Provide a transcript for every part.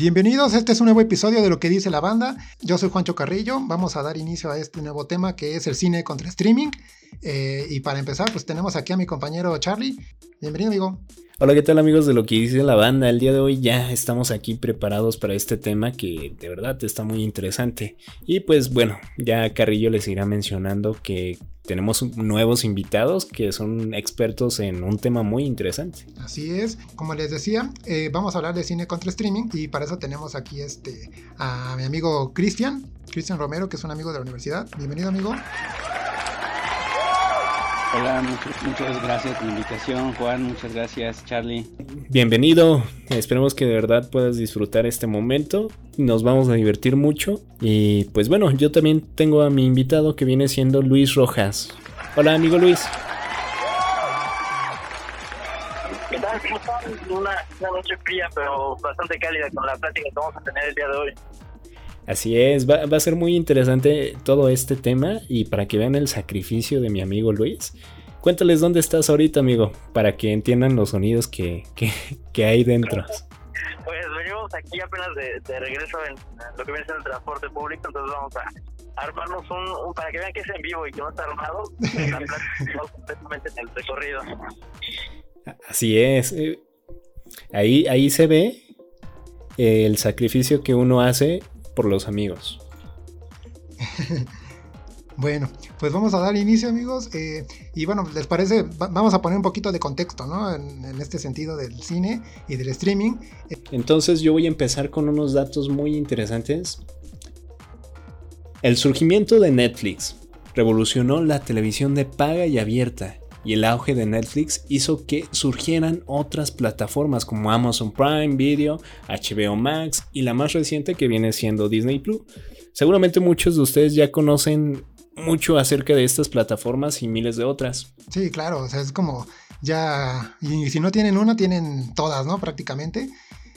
Bienvenidos, este es un nuevo episodio de lo que dice la banda. Yo soy Juancho Carrillo, vamos a dar inicio a este nuevo tema que es el cine contra streaming. Eh, y para empezar, pues tenemos aquí a mi compañero Charlie. Bienvenido, amigo. Hola, ¿qué tal amigos de lo que dice la banda? El día de hoy ya estamos aquí preparados para este tema que de verdad está muy interesante. Y pues bueno, ya Carrillo les irá mencionando que tenemos nuevos invitados que son expertos en un tema muy interesante. Así es, como les decía, eh, vamos a hablar de cine contra streaming y para eso tenemos aquí este, a mi amigo Cristian, Cristian Romero, que es un amigo de la universidad. Bienvenido amigo. Hola, muchas, gracias por la invitación, Juan. Muchas gracias, Charlie. Bienvenido. Esperemos que de verdad puedas disfrutar este momento. Nos vamos a divertir mucho. Y pues bueno, yo también tengo a mi invitado que viene siendo Luis Rojas. Hola, amigo Luis. ¿Qué tal? Una, una noche fría, pero bastante cálida con la plática que vamos a tener el día de hoy. Así es, va, a ser muy interesante todo este tema y para que vean el sacrificio de mi amigo Luis, cuéntales dónde estás ahorita, amigo, para que entiendan los sonidos que, hay dentro. Pues venimos aquí apenas de, regreso en lo que viene siendo el transporte público, entonces vamos a armarnos un, para que vean que es en vivo y que no está armado, completamente en el recorrido. Así es. Eh, ahí, ahí se ve el sacrificio que uno hace por los amigos. bueno, pues vamos a dar inicio amigos. Eh, y bueno, les parece, vamos a poner un poquito de contexto, ¿no? En, en, este sentido del cine y del streaming. Entonces yo voy a empezar con unos datos muy interesantes. El surgimiento de Netflix revolucionó la televisión de paga y abierta y el auge de Netflix hizo que surgieran otras plataformas como Amazon Prime Video, HBO Max y la más reciente que viene siendo Disney Plus. Seguramente muchos de ustedes ya conocen mucho acerca de estas plataformas y miles de otras. Sí, claro, o sea, es como ya, y si no tienen una, tienen todas, ¿no? Prácticamente.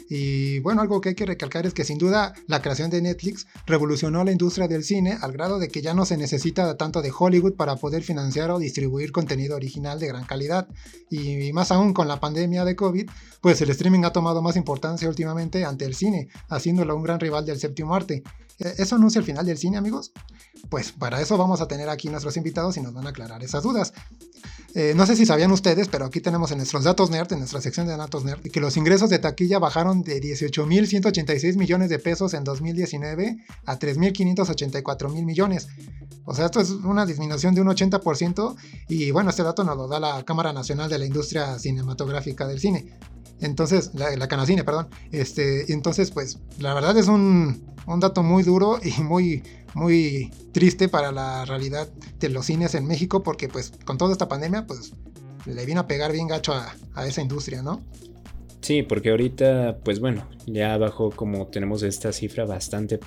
Y bueno, algo que hay que recalcar es que sin duda la creación de Netflix revolucionó la industria del cine al grado de que ya no se necesita tanto de Hollywood para poder financiar o distribuir contenido original de gran calidad. Y más aún con la pandemia de COVID, pues el streaming ha tomado más importancia últimamente ante el cine, haciéndolo un gran rival del séptimo arte. ¿E-, ¿Eso anuncia el final del cine, amigos? Pues para eso vamos a tener aquí nuestros invitados y nos van a aclarar esas dudas. Eh, no sé si sabían ustedes, pero aquí tenemos en nuestros datos nerd, en nuestra sección de datos nerd, que los ingresos de taquilla bajaron de 18.186 millones de pesos en 2019 a 3.584 mil millones. O sea, esto es una disminución de un 80% y bueno, este dato nos lo da la Cámara Nacional de la Industria Cinematográfica del Cine. Entonces, la, la perdón. Este, entonces, pues, la verdad es un, un dato muy duro y muy, muy triste para la realidad de los cines en México, porque pues con toda esta pandemia, pues le vino a pegar bien gacho a, esa industria, ¿no? Sí, porque ahorita, pues bueno, ya bajó como tenemos esta cifra bastante,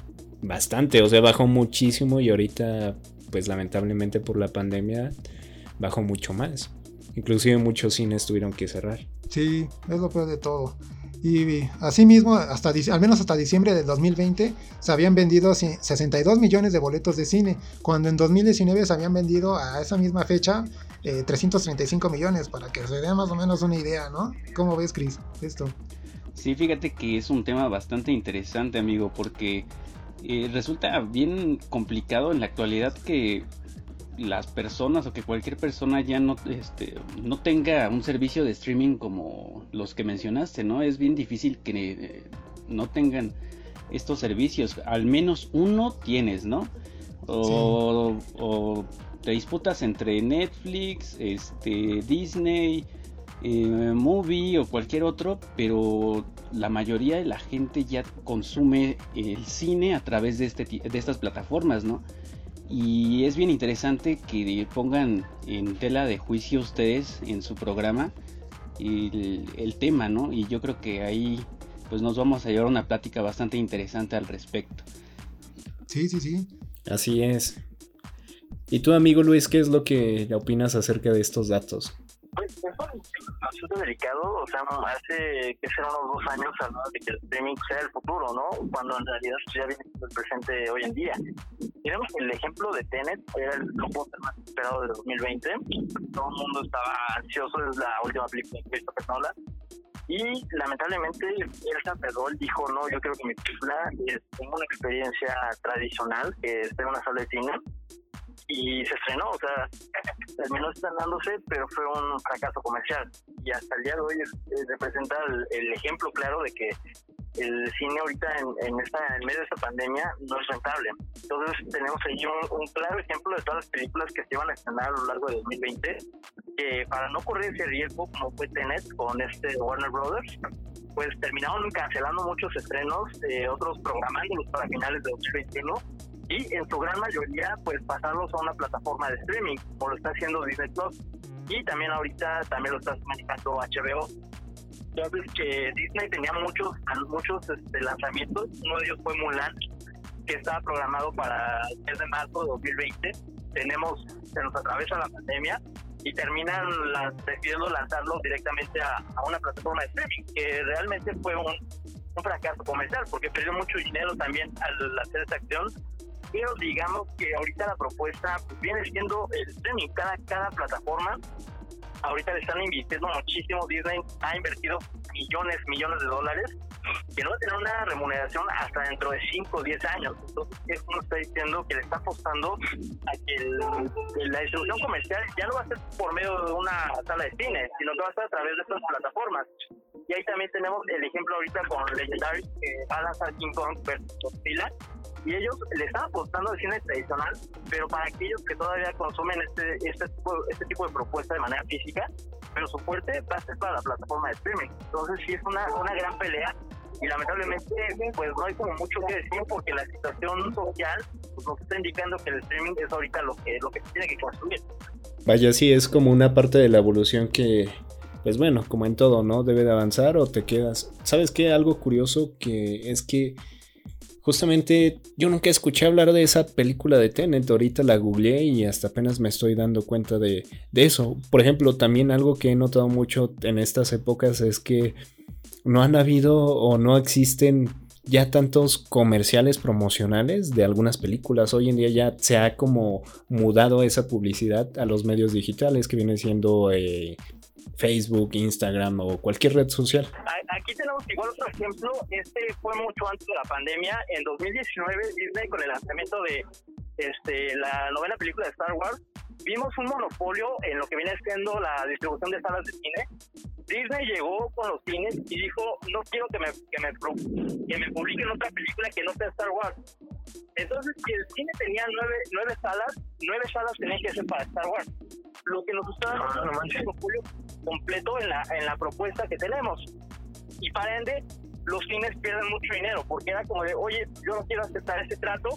bastante, o sea, bajó muchísimo y ahorita, pues lamentablemente por la pandemia, bajó mucho más. Inclusive muchos cines tuvieron que cerrar. Sí, es lo peor de todo. Y asimismo, hasta, al menos hasta diciembre del 2020, se habían vendido 62 millones de boletos de cine, cuando en 2019 se habían vendido a esa misma fecha 335 eh, millones, para que se dé más o menos una idea, ¿no? ¿Cómo ves, Chris, esto? Sí, fíjate que es un tema bastante interesante, amigo, porque eh, resulta bien complicado en la actualidad que las personas o que cualquier persona ya no, este, no tenga un servicio de streaming como los que mencionaste, ¿no? Es bien difícil que eh, no tengan estos servicios. Al menos uno tienes, ¿no? O, o te disputas entre Netflix, este, Disney, eh, Movie o cualquier otro, pero la mayoría de la gente ya consume el cine a través de, este, de estas plataformas, ¿no? Y es bien interesante que pongan en tela de juicio ustedes en su programa el, tema, ¿no? Y yo creo que ahí pues nos vamos a llevar una plática bastante interesante al respecto. Sí, sí, sí. Así es. ¿Y tú, amigo Luis, qué es lo que opinas acerca de estos datos? Pues asunto delicado, o sea, hace que será unos dos años hablaba de que el streaming sea el futuro, ¿no? Cuando en realidad ya viene el presente hoy en día. Tenemos el ejemplo de Tenet, era el blockbuster más esperado de 2020. Todo el mundo estaba ansioso, es la última película de Christopher Nolan. Y lamentablemente Elsa Pedrol dijo, no, yo creo que mi película es una experiencia tradicional, que esté en una sala de cine. Y se estrenó, o sea, terminó estrenándose, pero fue un fracaso comercial. Y hasta el día de hoy representa el ejemplo claro de que el cine ahorita en, esta, en medio de esta pandemia no es rentable. Entonces tenemos ahí un, claro ejemplo de todas las películas que se iban a estrenar a lo largo de 2020, que para no correr ese riesgo, como fue Tenet con este Warner Brothers, pues terminaron cancelando muchos estrenos, eh, otros programándolos para finales de 2021 y en su gran mayoría pues pasarlos a una plataforma de streaming, como lo está haciendo Disney Plus y también ahorita también lo está manejando HBO entonces que Disney tenía muchos muchos este, lanzamientos, uno de ellos fue Mulan, que estaba programado para el 10 de marzo de 2020. Tenemos, se nos atraviesa la pandemia y terminan decidiendo lanzarlo directamente a, una plataforma de streaming, que realmente fue un, fracaso comercial, porque perdió mucho dinero también al hacer esta acción. Pero digamos que ahorita la propuesta pues, viene siendo el streaming, cada, cada plataforma ahorita le están invirtiendo muchísimo. Disney ha invertido millones, millones de dólares que no va a tener una remuneración hasta dentro de 5 o 10 años. Entonces, eso nos está diciendo que le está apostando a que la distribución comercial ya no va a ser por medio de una sala de cine, sino que va a ser a través de estas plataformas. Y ahí también tenemos el ejemplo ahorita con Legendary, que va a lanzar King Kong versus Godzilla, y ellos le están apostando al cine tradicional, pero para aquellos que todavía consumen este, este, tipo, este tipo de propuesta de manera física, pero su fuerte va a ser para la plataforma de streaming. Entonces sí es una, una gran pelea y lamentablemente pues no hay como mucho que decir porque la situación social pues, nos está indicando que el streaming es ahorita lo que, lo que se tiene que construir. Vaya, sí, es como una parte de la evolución que, pues bueno, como en todo, ¿no? Debe de avanzar o te quedas. ¿Sabes qué? Algo curioso que es que Justamente yo nunca escuché hablar de esa película de Tenet, ahorita la googleé y hasta apenas me estoy dando cuenta de, eso. Por ejemplo, también algo que he notado mucho en estas épocas es que no han habido o no existen ya tantos comerciales promocionales de algunas películas. Hoy en día ya se ha como mudado esa publicidad a los medios digitales que viene siendo eh, Facebook, Instagram o cualquier red social. Aquí tenemos igual otro ejemplo, este fue mucho antes de la pandemia, en 2019 Disney con el lanzamiento de este, la novena película de Star Wars, vimos un monopolio en lo que viene siendo la distribución de salas de cine. Disney llegó con los cines y dijo, no quiero que me, que me, que me publiquen otra película que no sea Star Wars. Entonces, si el cine tenía nueve, nueve salas, nueve salas tenían que ser para Star Wars. Lo que nos está dando ah, un monopolio completo en la, en la propuesta que tenemos. Y para ende, los cines pierden mucho dinero, porque era como de, oye, yo no quiero aceptar ese trato,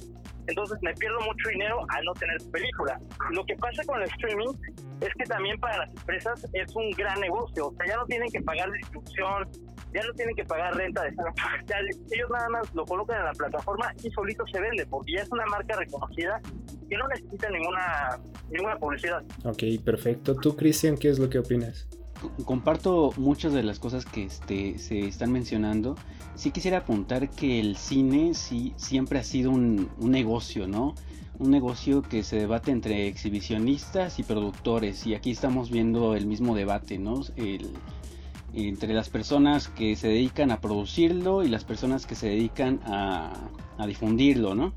entonces me pierdo mucho dinero al no tener película. Lo que pasa con el streaming es que también para las empresas es un gran negocio, o sea, ya no tienen que pagar distribución, ya no tienen que pagar renta de sala ellos nada más lo colocan en la plataforma y solito se vende, porque ya es una marca reconocida que no necesita ninguna, ninguna publicidad. Ok, perfecto. ¿Tú, Cristian, qué es lo que opinas? Comparto muchas de las cosas que este, se están mencionando. Sí quisiera apuntar que el cine sí siempre ha sido un, negocio, ¿no? Un negocio que se debate entre exhibicionistas y productores. Y aquí estamos viendo el mismo debate, ¿no? entre las personas que se dedican a producirlo y las personas que se dedican a, a difundirlo, ¿no?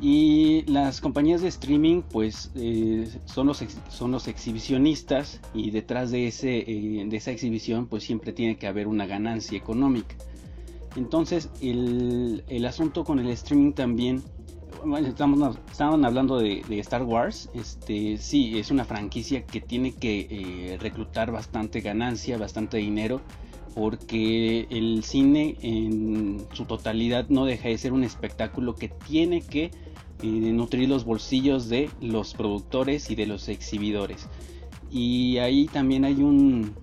Y las compañías de streaming pues eh, son, los son los exhibicionistas y detrás de, ese, eh, de esa exhibición pues siempre tiene que haber una ganancia económica. Entonces el, el asunto con el streaming también, bueno, estamos, hablando de, Star Wars, este, sí, es una franquicia que tiene que eh, reclutar bastante ganancia, bastante dinero porque el cine en su totalidad no deja de ser un espectáculo que tiene que eh, nutrir los bolsillos de los productores y de los exhibidores. Y ahí también hay un,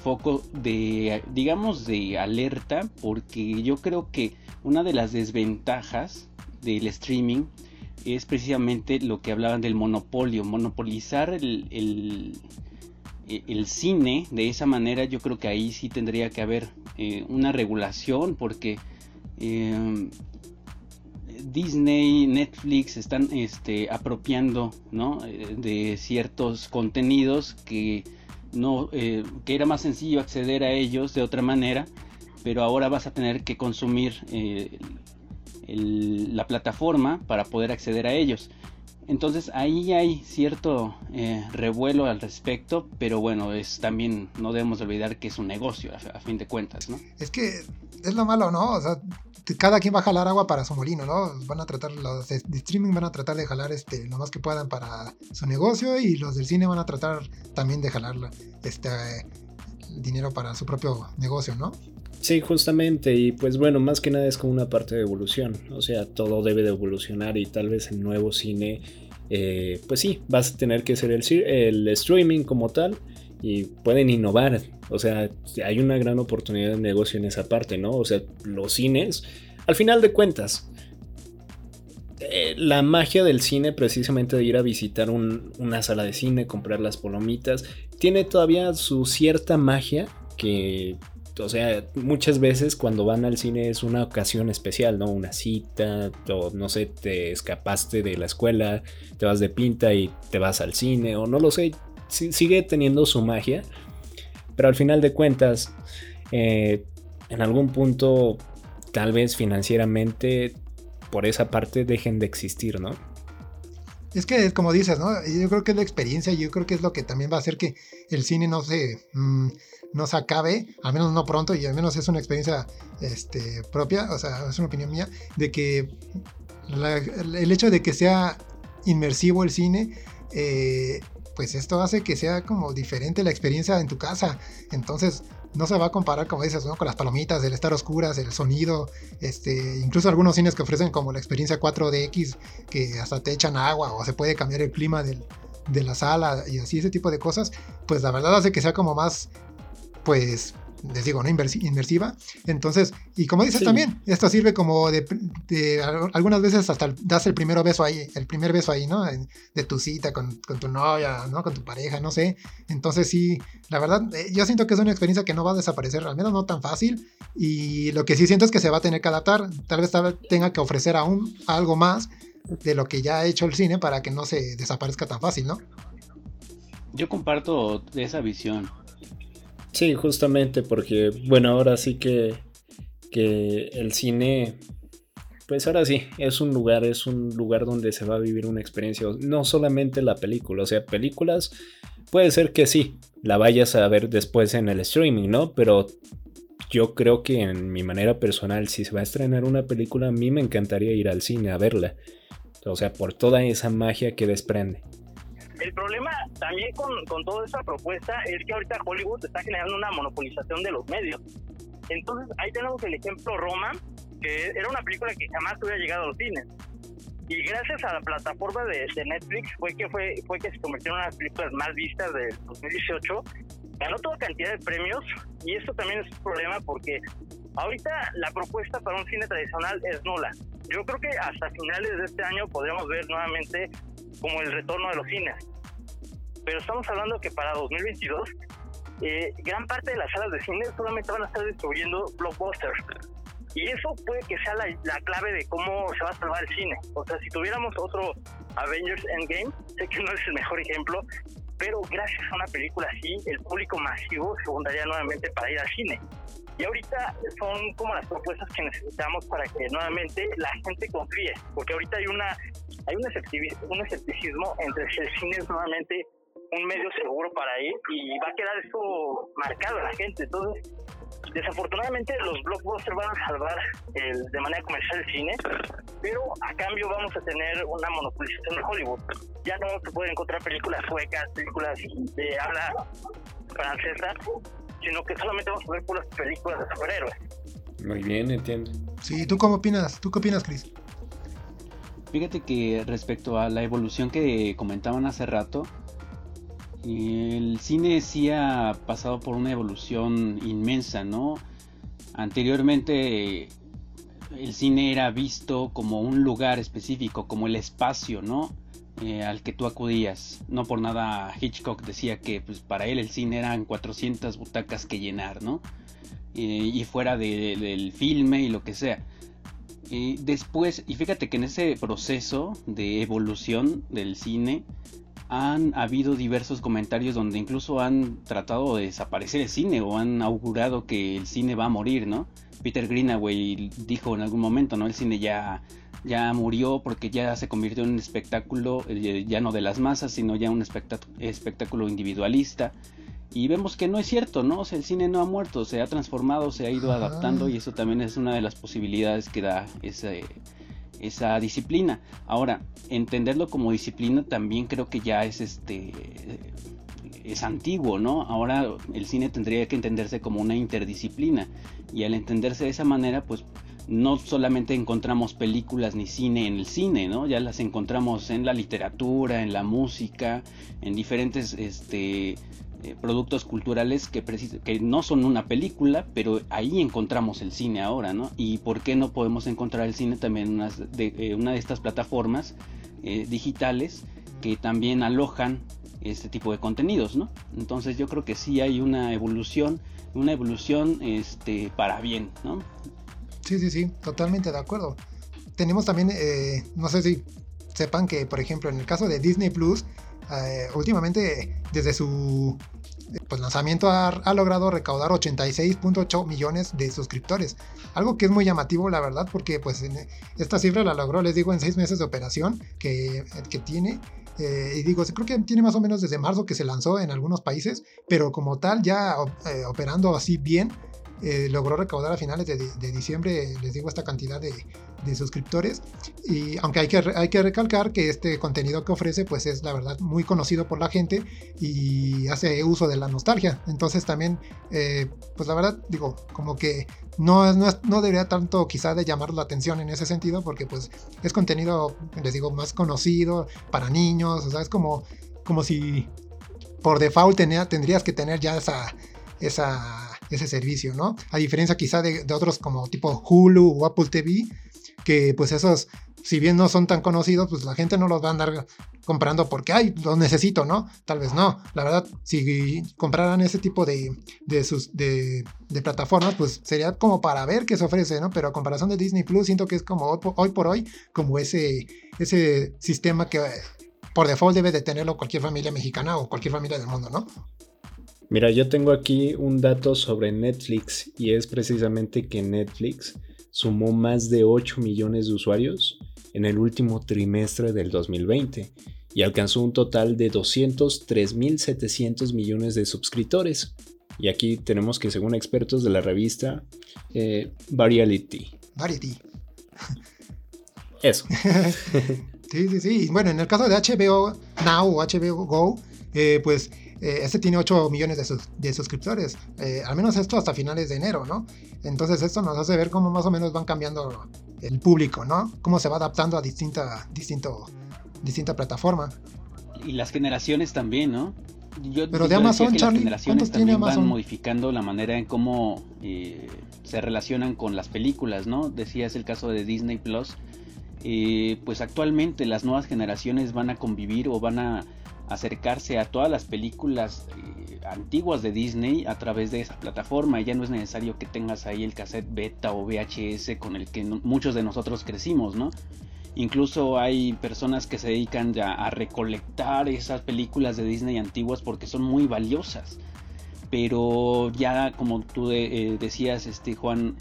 foco de, digamos, de alerta, porque yo creo que una de las desventajas del streaming es precisamente lo que hablaban del monopolio, monopolizar el, el, cine de esa manera, yo creo que ahí sí tendría que haber eh, una regulación, porque eh, Disney, Netflix están este, apropiando ¿no? Eh, de ciertos contenidos que no, eh, que era más sencillo acceder a ellos de otra manera, pero ahora vas a tener que consumir eh, la plataforma para poder acceder a ellos. Entonces ahí hay cierto eh, revuelo al respecto, pero bueno, es también no debemos olvidar que es un negocio a, fin de cuentas, ¿no? Es que es lo malo, ¿no? O sea, cada quien va a jalar agua para su molino, ¿no? Van a tratar, los de streaming van a tratar de jalar este, lo más que puedan para su negocio y los del cine van a tratar también de jalar este, dinero para su propio negocio, ¿no? Sí, justamente, y pues bueno, más que nada es como una parte de evolución, o sea, todo debe de evolucionar y tal vez el nuevo cine, eh, pues sí, vas a tener que ser el, streaming como tal y pueden innovar, o sea, hay una gran oportunidad de negocio en esa parte, ¿no? O sea, los cines, al final de cuentas, eh, la magia del cine, precisamente de ir a visitar una sala de cine, comprar las palomitas, tiene todavía su cierta magia que o sea, muchas veces cuando van al cine es una ocasión especial, ¿no? Una cita, o no sé, te escapaste de la escuela, te vas de pinta y te vas al cine, o no lo sé, sigue teniendo su magia, pero al final de cuentas, eh, en algún punto, tal vez financieramente, por esa parte dejen de existir, ¿no? Es que, como dices, ¿no? Yo creo que es la experiencia, yo creo que es lo que también va a hacer que el cine no se, mm, no se acabe, al menos no pronto, y al menos es una experiencia este, propia, o sea, es una opinión mía, de que el hecho de que sea inmersivo el cine, eh, pues esto hace que sea como diferente la experiencia en tu casa. Entonces, no se va a comparar, como dices, ¿no? con las palomitas, el estar oscuras, el sonido, este, incluso algunos cines que ofrecen como la experiencia 4DX, que hasta te echan agua o se puede cambiar el clima de la sala y así ese tipo de cosas, pues la verdad hace que sea como más, pues les digo, ¿no? Inmersiva. Entonces, y como dices también, esto sirve como de, algunas veces hasta das el primer beso ahí, el primer beso ahí, ¿no? De tu cita con, tu novia, ¿no? Con tu pareja, no sé. Entonces, sí, la verdad, eh, yo siento que es una experiencia que no va a desaparecer, al menos no tan fácil. Y lo que sí siento es que se va a tener que adaptar. Tal vez tenga que ofrecer aún algo más de lo que ya ha hecho el cine para que no se desaparezca tan fácil, ¿no? Yo comparto esa visión. Sí, justamente porque, bueno, ahora sí que, que el cine, pues ahora sí, es un lugar, es un lugar donde se va a vivir una experiencia, no solamente la película, o sea, películas, puede ser que sí, la vayas a ver después en el streaming, ¿no? Pero yo creo que en mi manera personal, si se va a estrenar una película, a mí me encantaría ir al cine a verla. O sea, por toda esa magia que desprende. El problema también con, con toda esta propuesta es que ahorita Hollywood está generando una monopolización de los medios. Entonces ahí tenemos el ejemplo Roma, que era una película que jamás hubiera llegado a los cines. Y gracias a la plataforma de, Netflix fue que fue, fue que se convirtió en una de las películas más vistas de 2018. Ganó toda cantidad de premios y esto también es un problema porque ahorita la propuesta para un cine tradicional es nula. Yo creo que hasta finales de este año podremos ver nuevamente como el retorno de los cines. Pero estamos hablando que para 2022 eh, gran parte de las salas de cine solamente van a estar distribuyendo blockbusters. Y eso puede que sea la, clave de cómo se va a salvar el cine. O sea, si tuviéramos otro Avengers Endgame, sé que no es el mejor ejemplo, pero gracias a una película así, el público masivo se juntaría nuevamente para ir al cine. Y ahorita son como las propuestas que necesitamos para que nuevamente la gente confíe, porque ahorita hay una hay un, escepticismo entre si el cine es nuevamente un medio seguro para ir y va a quedar eso marcado en la gente. Entonces, desafortunadamente los blockbusters van a salvar el, de manera comercial el cine, pero a cambio vamos a tener una monopolización de Hollywood. Ya no se pueden encontrar películas suecas, películas de habla francesa, sino que solamente vamos a ver puras películas de superhéroes. Muy bien, entiendo. Sí, ¿tú cómo opinas? ¿Tú qué opinas, Chris? Fíjate que respecto a la evolución que comentaban hace rato, el cine sí ha pasado por una evolución inmensa, ¿no? Anteriormente el cine era visto como un lugar específico, como el espacio, ¿no? Eh, al que tú acudías. No por nada Hitchcock decía que pues, para él el cine eran 400 butacas que llenar, ¿no? Eh, y fuera del filme y lo que sea. después, y fíjate que en ese proceso de evolución del cine, han habido diversos comentarios donde incluso han tratado de desaparecer el cine o han augurado que el cine va a morir, ¿no? Peter Greenaway dijo en algún momento, ¿no? El cine ya, ya murió porque ya se convirtió en un espectáculo, eh, ya no de las masas, sino ya un espectáculo individualista. Y vemos que no es cierto, ¿no? O sea, el cine no ha muerto, se ha transformado, se ha ido adaptando y eso también es una de las posibilidades que da ese, esa disciplina. Ahora, entenderlo como disciplina también creo que ya es este es antiguo, ¿no? Ahora el cine tendría que entenderse como una interdisciplina y al entenderse de esa manera, pues no solamente encontramos películas ni cine en el cine, ¿no? Ya las encontramos en la literatura, en la música, en diferentes este eh, productos culturales que, no son una película, pero ahí encontramos el cine ahora, ¿no? Y por qué no podemos encontrar el cine también en una de, eh, una de estas plataformas eh, digitales que también alojan este tipo de contenidos, ¿no? Entonces yo creo que sí hay una evolución, una evolución este, para bien, ¿no? Sí, sí, sí, totalmente de acuerdo. Tenemos también, no sé si sepan que, por ejemplo, en el caso de Disney Plus, eh, últimamente desde su pues, lanzamiento ha, logrado recaudar 86.8 millones de suscriptores. Algo que es muy llamativo, la verdad, porque pues esta cifra la logró, les digo, en seis meses de operación que, que tiene. Eh, y digo, creo que tiene más o menos desde marzo que se lanzó en algunos países, pero como tal, ya eh, operando así bien, eh, logró recaudar a finales de, diciembre, les digo, esta cantidad de, suscriptores. Y aunque hay que, hay que recalcar que este contenido que ofrece, pues es la verdad muy conocido por la gente y hace uso de la nostalgia. Entonces también, eh, pues la verdad, digo, como que no, no, no, debería tanto quizá de llamar la atención en ese sentido, porque pues es contenido, les digo, más conocido para niños, o sea, es como, como si por default tenía, tendrías que tener ya esa, esa ese servicio, ¿no? A diferencia quizá de, otros como tipo Hulu o Apple TV, que pues esos, si bien no son tan conocidos, pues la gente no los va a andar comprando porque, ay, los necesito, ¿no? Tal vez no. La verdad, si compraran ese tipo de, de, sus, de, plataformas, pues sería como para ver qué se ofrece, ¿no? Pero a comparación de Disney Plus, siento que es como hoy por hoy, como ese, ese sistema que por default debe de tenerlo cualquier familia mexicana o cualquier familia del mundo, ¿no? Mira, yo tengo aquí un dato sobre Netflix y es precisamente que Netflix sumó más de 8 millones de usuarios en el último trimestre del 2020 y alcanzó un total de 203.700 millones de suscriptores. Y aquí tenemos que según expertos de la revista eh, Variety. Variety. Eso. sí, sí, sí. Bueno, en el caso de HBO Now o HBO Go, eh, pues eh, este tiene 8 millones de, suscriptores, eh, al menos esto hasta finales de enero, ¿no? Entonces esto nos hace ver cómo más o menos van cambiando el público, ¿no? Cómo se va adaptando a distinta, distinto, distinta plataforma. Y las generaciones también, ¿no? Pero de Amazon, Charlie, las generaciones también van modificando la manera en cómo eh, se relacionan con las películas, ¿no? Decías el caso de Disney Plus. pues actualmente las nuevas generaciones van a convivir o van a acercarse a todas las películas eh, antiguas de Disney a través de esa plataforma. Ya no es necesario que tengas ahí el cassette beta o VHS con el que muchos de nosotros crecimos, ¿no? Incluso hay personas que se dedican ya a recolectar esas películas de Disney antiguas porque son muy valiosas. Pero ya como tú eh, decías, este Juan,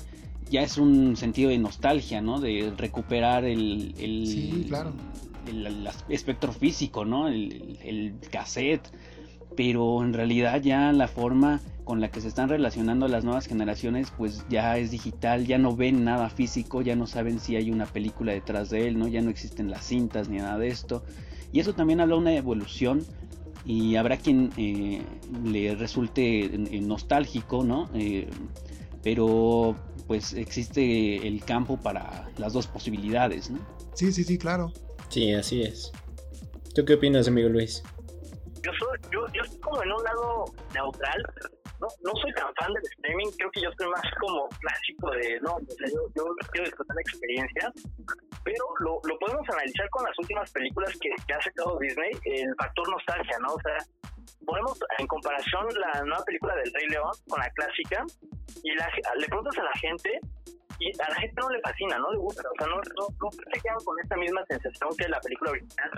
ya es un sentido de nostalgia, ¿no? De recuperar el, el, sí, claro el, espectro físico, ¿no? El, cassette. Pero en realidad ya la forma con la que se están relacionando las nuevas generaciones pues ya es digital, ya no ven nada físico, ya no saben si hay una película detrás de él, ¿no? Ya no existen las cintas ni nada de esto. Y eso también habla de una evolución y habrá quien eh, le resulte eh, nostálgico, ¿no? Eh, pero pues existe el campo para las dos posibilidades, ¿no? Sí, sí, sí, claro. Sí, así es. ¿Tú qué opinas, amigo Luis? Yo soy, yo, yo estoy como en un lado neutral. No, no soy tan fan del streaming, creo que yo soy más como clásico de, no, o sea, yo, yo quiero disfrutar la experiencia, pero lo, lo podemos analizar con las últimas películas que, que ha sacado Disney, el factor nostalgia, ¿no? O sea, ponemos en comparación la nueva película del Rey León con la clásica y la, le preguntas a la gente y a la gente no le fascina, no le gusta, o sea, no, no, no se quedan con esta misma sensación que la película original.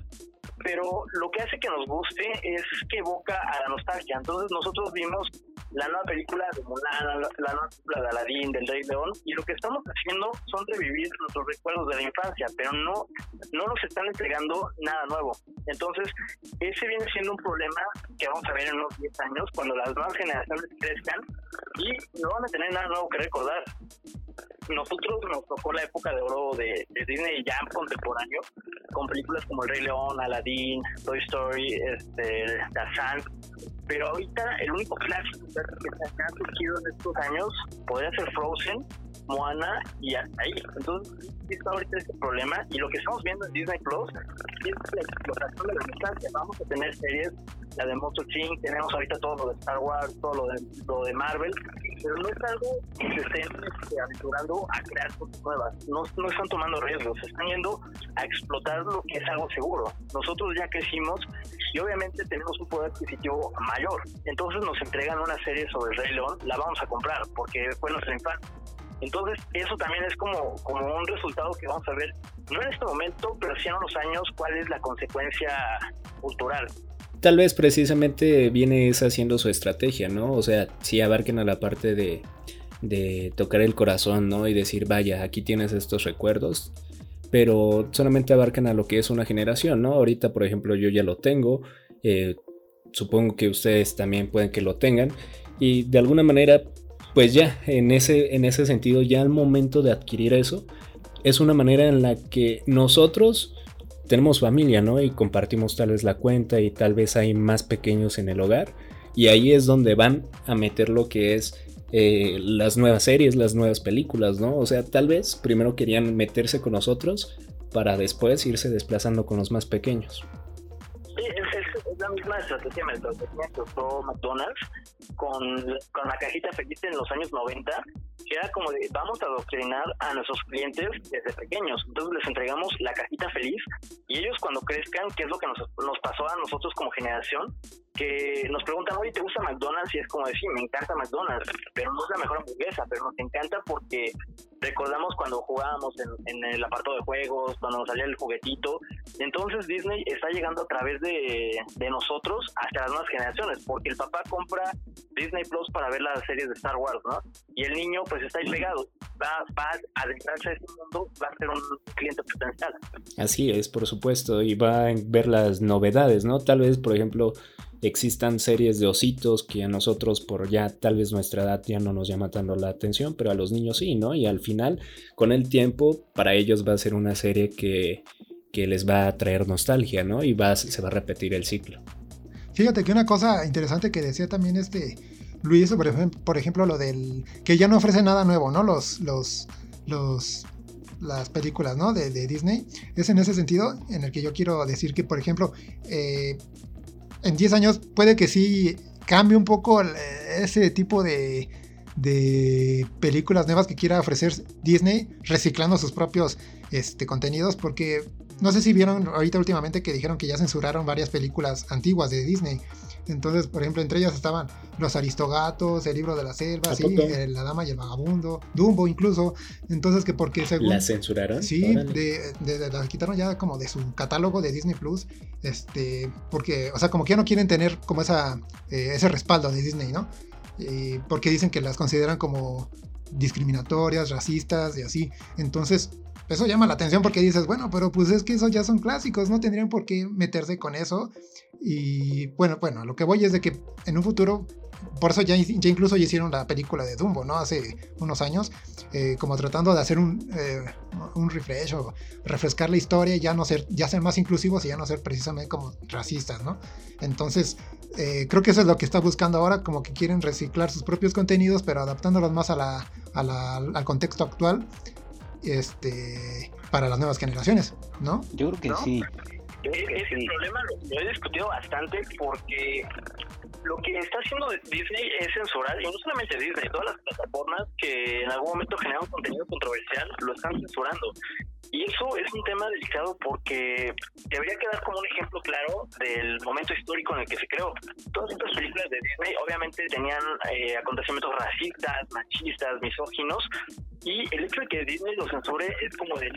pero lo que hace que nos guste es que evoca a la nostalgia. Entonces nosotros vimos la nueva película de Mulan, la, nueva película de Aladdin, del Rey León, y lo que estamos haciendo son revivir nuestros recuerdos de la infancia, pero no, no nos están entregando nada nuevo. Entonces, ese viene siendo un problema que vamos a ver en unos 10 años, cuando las nuevas generaciones crezcan y no van a tener nada nuevo que recordar nosotros nos tocó la época de oro de, Disney ya contemporáneo, con películas como El Rey León, Aladdin, Toy Story, este, Tarzan. Pero ahorita el único clásico que se ha surgido en estos años podría ser Frozen, Moana y hasta ahí. Entonces, está ahorita este problema y lo que estamos viendo en Disney Plus es la explotación de la distancia. Vamos a tener series, la de Monster Inc., tenemos ahorita todo lo de Star Wars, todo lo de, lo de Marvel, pero no es algo que se estén este, aventurando a crear cosas nuevas. No, no están tomando riesgos, están yendo a explotar lo que es algo seguro. Nosotros ya crecimos y obviamente tenemos un poder adquisitivo mayor. Entonces nos entregan una serie sobre el Rey León, la vamos a comprar porque fue nuestra infancia. Entonces, eso también es como, como un resultado que vamos a ver, no en este momento, pero sí en unos años, cuál es la consecuencia cultural tal vez precisamente viene esa siendo su estrategia, ¿no? O sea, si abarquen a la parte de, de tocar el corazón, ¿no? Y decir, vaya, aquí tienes estos recuerdos, pero solamente abarcan a lo que es una generación, ¿no? Ahorita, por ejemplo, yo ya lo tengo, eh, supongo que ustedes también pueden que lo tengan, y de alguna manera, pues ya, en ese, en ese sentido, ya al momento de adquirir eso, es una manera en la que nosotros tenemos familia, ¿no? Y compartimos tal vez la cuenta y tal vez hay más pequeños en el hogar. Y ahí es donde van a meter lo que es eh, las nuevas series, las nuevas películas, ¿no? O sea, tal vez primero querían meterse con nosotros para después irse desplazando con los más pequeños. Sí, la misma estrategia que usó McDonald's con, con la cajita feliz en los años 90 que era como de vamos a adoctrinar a nuestros clientes desde pequeños. Entonces les entregamos la cajita feliz y ellos cuando crezcan, ¿qué es lo que nos, nos pasó a nosotros como generación? Que nos preguntan, oye, ¿te gusta McDonald's? Y es como decir, me encanta McDonald's, pero no es la mejor hamburguesa, pero nos encanta porque recordamos cuando jugábamos en, el apartado de juegos, cuando nos salía el juguetito. Entonces Disney está llegando a través de, de nosotros hasta las nuevas generaciones, porque el papá compra Disney Plus para ver las series de Star Wars, ¿no? Y el niño pues está ahí pegado, va, va a adentrarse a ese mundo, va a ser un cliente potencial. Así es, por supuesto, y va a ver las novedades, ¿no? Tal vez, por ejemplo, existan series de ositos que a nosotros por ya tal vez nuestra edad ya no nos llama tanto la atención, pero a los niños sí, ¿no? Y al final, con el tiempo, para ellos va a ser una serie que, que les va a traer nostalgia, ¿no? Y va, se va a repetir el ciclo. Fíjate que una cosa interesante que decía también este Luis, por ejemplo, por ejemplo, lo del que ya no ofrece nada nuevo, ¿no? Los, los, los, las películas, ¿no? De, Disney. Es en ese sentido en el que yo quiero decir que, por ejemplo, eh, en 10 años puede que sí cambie un poco ese tipo de, de películas nuevas que quiera ofrecer Disney reciclando sus propios este, contenidos porque no sé si vieron ahorita últimamente que dijeron que ya censuraron varias películas antiguas de Disney entonces, por ejemplo, entre ellas estaban Los Aristogatos, El Libro de la Selva, sí, La Dama y el Vagabundo, Dumbo incluso. Entonces, que porque según... ¿La censuraron? Sí, de, la quitaron ya como de su catálogo de Disney Plus. Este, porque, o sea, como que ya no quieren tener como esa, eh, ese respaldo de Disney, ¿no? porque dicen que las consideran como discriminatorias, racistas y así. Entonces, eso llama la atención porque dices, bueno, pero pues es que esos ya son clásicos, no tendrían por qué meterse con eso. Y bueno, bueno, lo que voy es de que en un futuro, por eso ya, ya incluso ya hicieron la película de Dumbo, ¿no? Hace unos años, eh, como tratando de hacer un, eh, un refresh o refrescar la historia ya no ser, ya ser más inclusivos y ya no ser precisamente como racistas, ¿no? Entonces, eh, creo que eso es lo que está buscando ahora, como que quieren reciclar sus propios contenidos, pero adaptándolos más a la, al contexto actual este, para las nuevas generaciones, ¿no? Yo creo que sí. Ese problema lo, he discutido bastante porque lo que está haciendo Disney es censurar, y no solamente Disney, todas las plataformas que en algún momento generan contenido controversial lo están censurando. Y eso es un tema delicado porque debería quedar como un ejemplo claro del momento histórico en el que se creó. Todas estas películas de Disney obviamente tenían eh, acontecimientos racistas, machistas, misóginos, y el hecho de que Disney lo censure es como de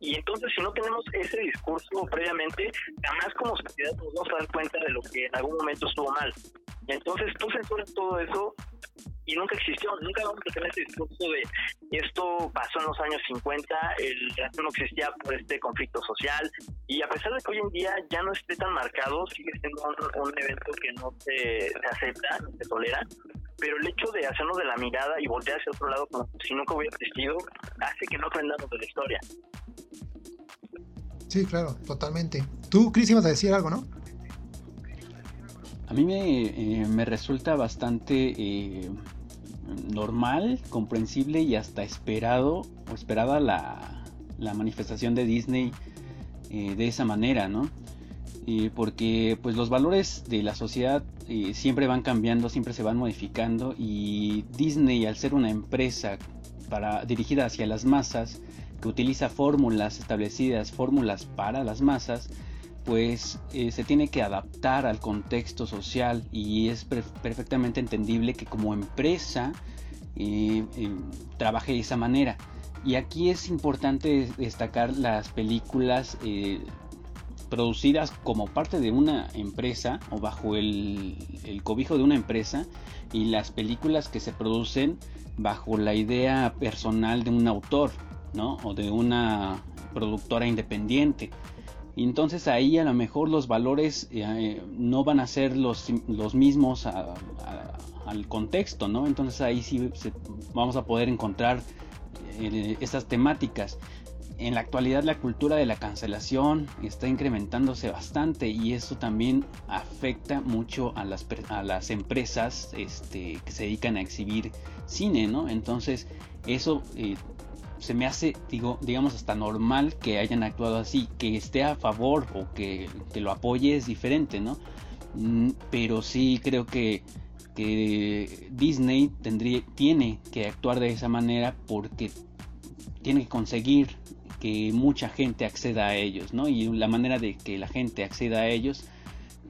Y entonces si no tenemos ese discurso previamente, jamás como sociedad nos vamos a dar cuenta de lo que en algún momento estuvo mal. Entonces tú censuras todo eso y nunca existió, nunca vamos a tener ese discurso de esto pasó en los años 50, el racismo no existía por este conflicto social y a pesar de que hoy en día ya no esté tan marcado, sigue siendo un, evento que no se, acepta, no se tolera, pero el hecho de hacernos de la mirada y voltear hacia otro lado como si nunca hubiera existido hace que no aprendamos de la historia. Sí, claro, totalmente. Tú, Cris, ibas a decir algo, ¿no? A mí me, eh, me resulta bastante eh, normal, comprensible y hasta esperado o esperada la, la manifestación de Disney eh, de esa manera, ¿no? porque pues los valores de la sociedad siempre van cambiando, siempre se van modificando y Disney al ser una empresa para, dirigida hacia las masas, que utiliza fórmulas establecidas, fórmulas para las masas, pues eh, se tiene que adaptar al contexto social y es perfectamente entendible que como empresa eh, eh, trabaje de esa manera. Y aquí es importante destacar las películas producidas como parte de una empresa o bajo el, el, cobijo de una empresa y las películas que se producen bajo la idea personal de un autor ¿no? o de una productora independiente. Entonces ahí a lo mejor los valores eh, no van a ser los, los mismos al contexto, ¿no? Entonces ahí sí vamos a poder encontrar eh, estas temáticas. En la actualidad la cultura de la cancelación está incrementándose bastante y eso también afecta mucho a las, a las empresas este, que se dedican a exhibir cine, ¿no? Entonces eso eh, se me hace, digo, digamos, hasta normal que hayan actuado así. Que esté a favor o que, lo apoye es diferente, ¿no? Mm, pero sí creo que, que Disney tendría, tiene que actuar de esa manera porque tiene que conseguir que mucha gente acceda a ellos, ¿no? Y la manera de que la gente acceda a ellos,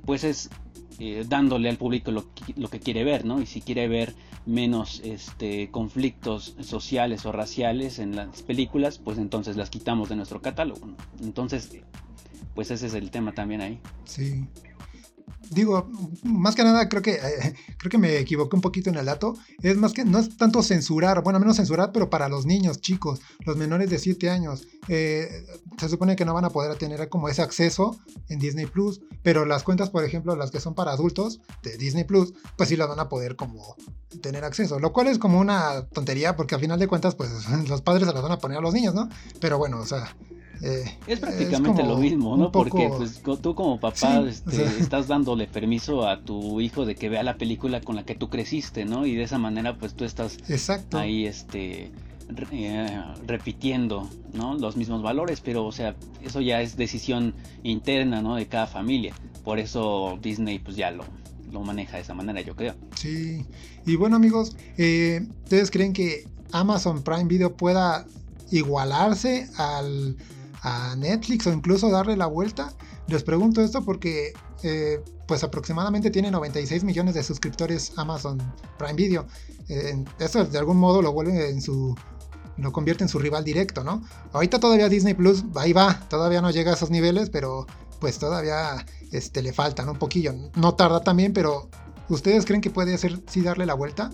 pues es eh, dándole al público lo, lo, que quiere ver, ¿no? Y si quiere ver menos este, conflictos sociales o raciales en las películas, pues entonces las quitamos de nuestro catálogo. Entonces, pues ese es el tema también ahí. Sí digo, más que nada creo que eh, creo que me equivoqué un poquito en el dato. Es más que no es tanto censurar, bueno, menos censurar, pero para los niños chicos, los menores de 7 años, eh, se supone que no van a poder tener como ese acceso en Disney Plus, pero las cuentas, por ejemplo, las que son para adultos de Disney Plus, pues sí las van a poder como tener acceso, lo cual es como una tontería porque al final de cuentas, pues los padres se las van a poner a los niños, ¿no? Pero bueno, o sea, eh, es prácticamente lo mismo, ¿no? Porque pues, tú como papá este, estás dándole permiso a tu hijo de que vea la película con la que tú creciste, ¿no? Y de esa manera pues tú estás ahí este eh, repitiendo, ¿no? Los mismos valores, pero o sea, eso ya es decisión interna, ¿no? De cada familia. Por eso Disney pues ya lo, lo maneja de esa manera, yo creo. Sí. Y bueno amigos, eh, ¿ustedes creen que Amazon Prime Video pueda igualarse al a Netflix o incluso darle la vuelta? Les pregunto esto porque eh, pues aproximadamente tiene 96 millones de suscriptores Amazon Prime Video. Eh, eso de algún modo lo vuelve en su lo convierte en su rival directo, ¿no? Ahorita todavía Disney Plus, ahí va, todavía no llega a esos niveles, pero pues todavía este, le faltan un poquillo. No tarda también, pero ¿ustedes creen que puede hacer sí darle la vuelta?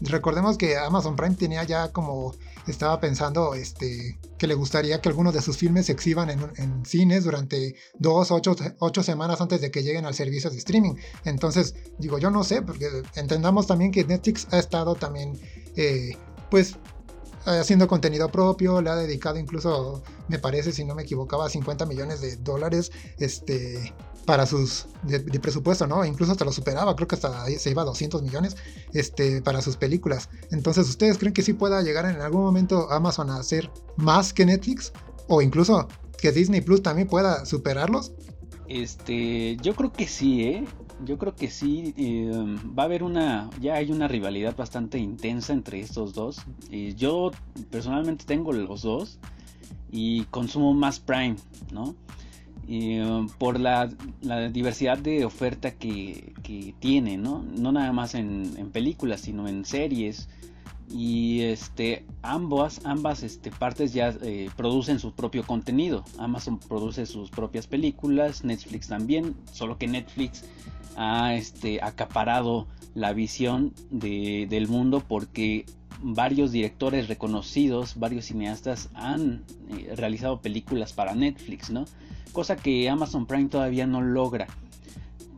Recordemos que Amazon Prime tenía ya como estaba pensando este, que le gustaría que algunos de sus filmes se exhiban en, cines durante dos ocho, ocho, semanas antes de que lleguen al servicio de streaming. Entonces, digo, yo no sé, porque entendamos también que Netflix ha estado también, eh, pues, haciendo contenido propio, le ha dedicado incluso, me parece, si no me equivocaba, 50 millones de dólares este, para sus de, presupuesto, ¿no? Incluso hasta lo superaba, creo que hasta se iba a 200 millones este, para sus películas. Entonces, ¿ustedes creen que sí pueda llegar en algún momento Amazon a hacer más que Netflix? O incluso que Disney Plus también pueda superarlos? Este, yo creo que sí, ¿eh? Yo creo que sí, eh, va a haber una, ya hay una rivalidad bastante intensa entre estos dos. yo personalmente tengo los dos y consumo más Prime, ¿no? Uh, por la, diversidad de oferta que, tiene, ¿no? No nada más en, películas, sino en series. Y este, ambas, ambas este, partes ya eh, producen su propio contenido. Amazon produce sus propias películas, Netflix también, solo que Netflix ha este, acaparado la visión del mundo porque varios directores reconocidos, varios cineastas han eh, realizado películas para Netflix, ¿no? Cosa que Amazon Prime todavía no logra.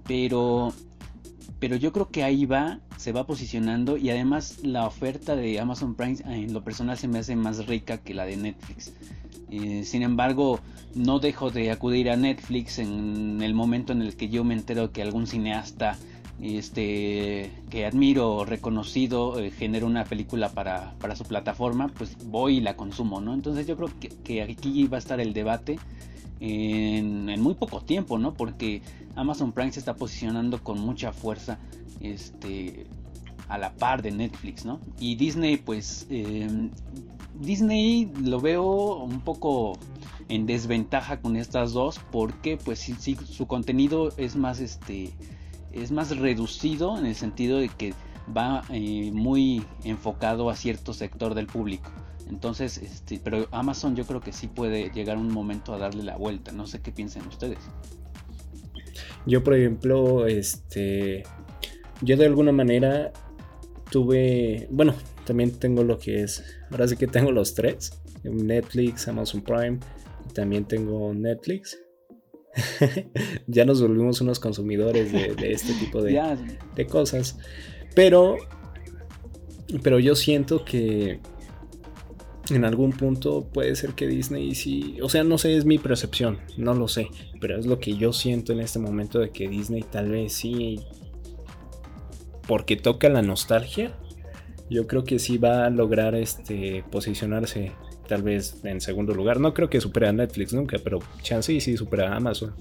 Pero pero yo creo que ahí va, se va posicionando y además la oferta de Amazon Prime en lo personal se me hace más rica que la de Netflix. Eh, sin embargo, no dejo de acudir a Netflix en el momento en el que yo me entero que algún cineasta este que admiro reconocido eh, genera una película para, su plataforma pues voy y la consumo no entonces yo creo que, aquí va a estar el debate en, muy poco tiempo no porque Amazon Prime se está posicionando con mucha fuerza este a la par de Netflix no y Disney pues em, Disney lo veo un poco en desventaja con estas dos porque pues sí, su contenido es más este es más reducido en el sentido de que va eh, muy enfocado a cierto sector del público. Entonces, este, pero Amazon yo creo que sí puede llegar un momento a darle la vuelta. No sé qué piensan ustedes. Yo, por ejemplo, este, yo de alguna manera tuve, bueno, también tengo lo que es, ahora sí que tengo los tres, Netflix, Amazon Prime, y también tengo Netflix ya nos volvimos unos consumidores de, este tipo de, de, cosas. Pero, pero yo siento que en algún punto puede ser que Disney sí, o sea, no sé, es mi percepción, no lo sé, pero es lo que yo siento en este momento de que Disney tal vez sí, porque toca la nostalgia, yo creo que sí va a lograr este posicionarse tal vez en segundo lugar. No creo que supere a Netflix nunca, pero chance y sí supera a Amazon.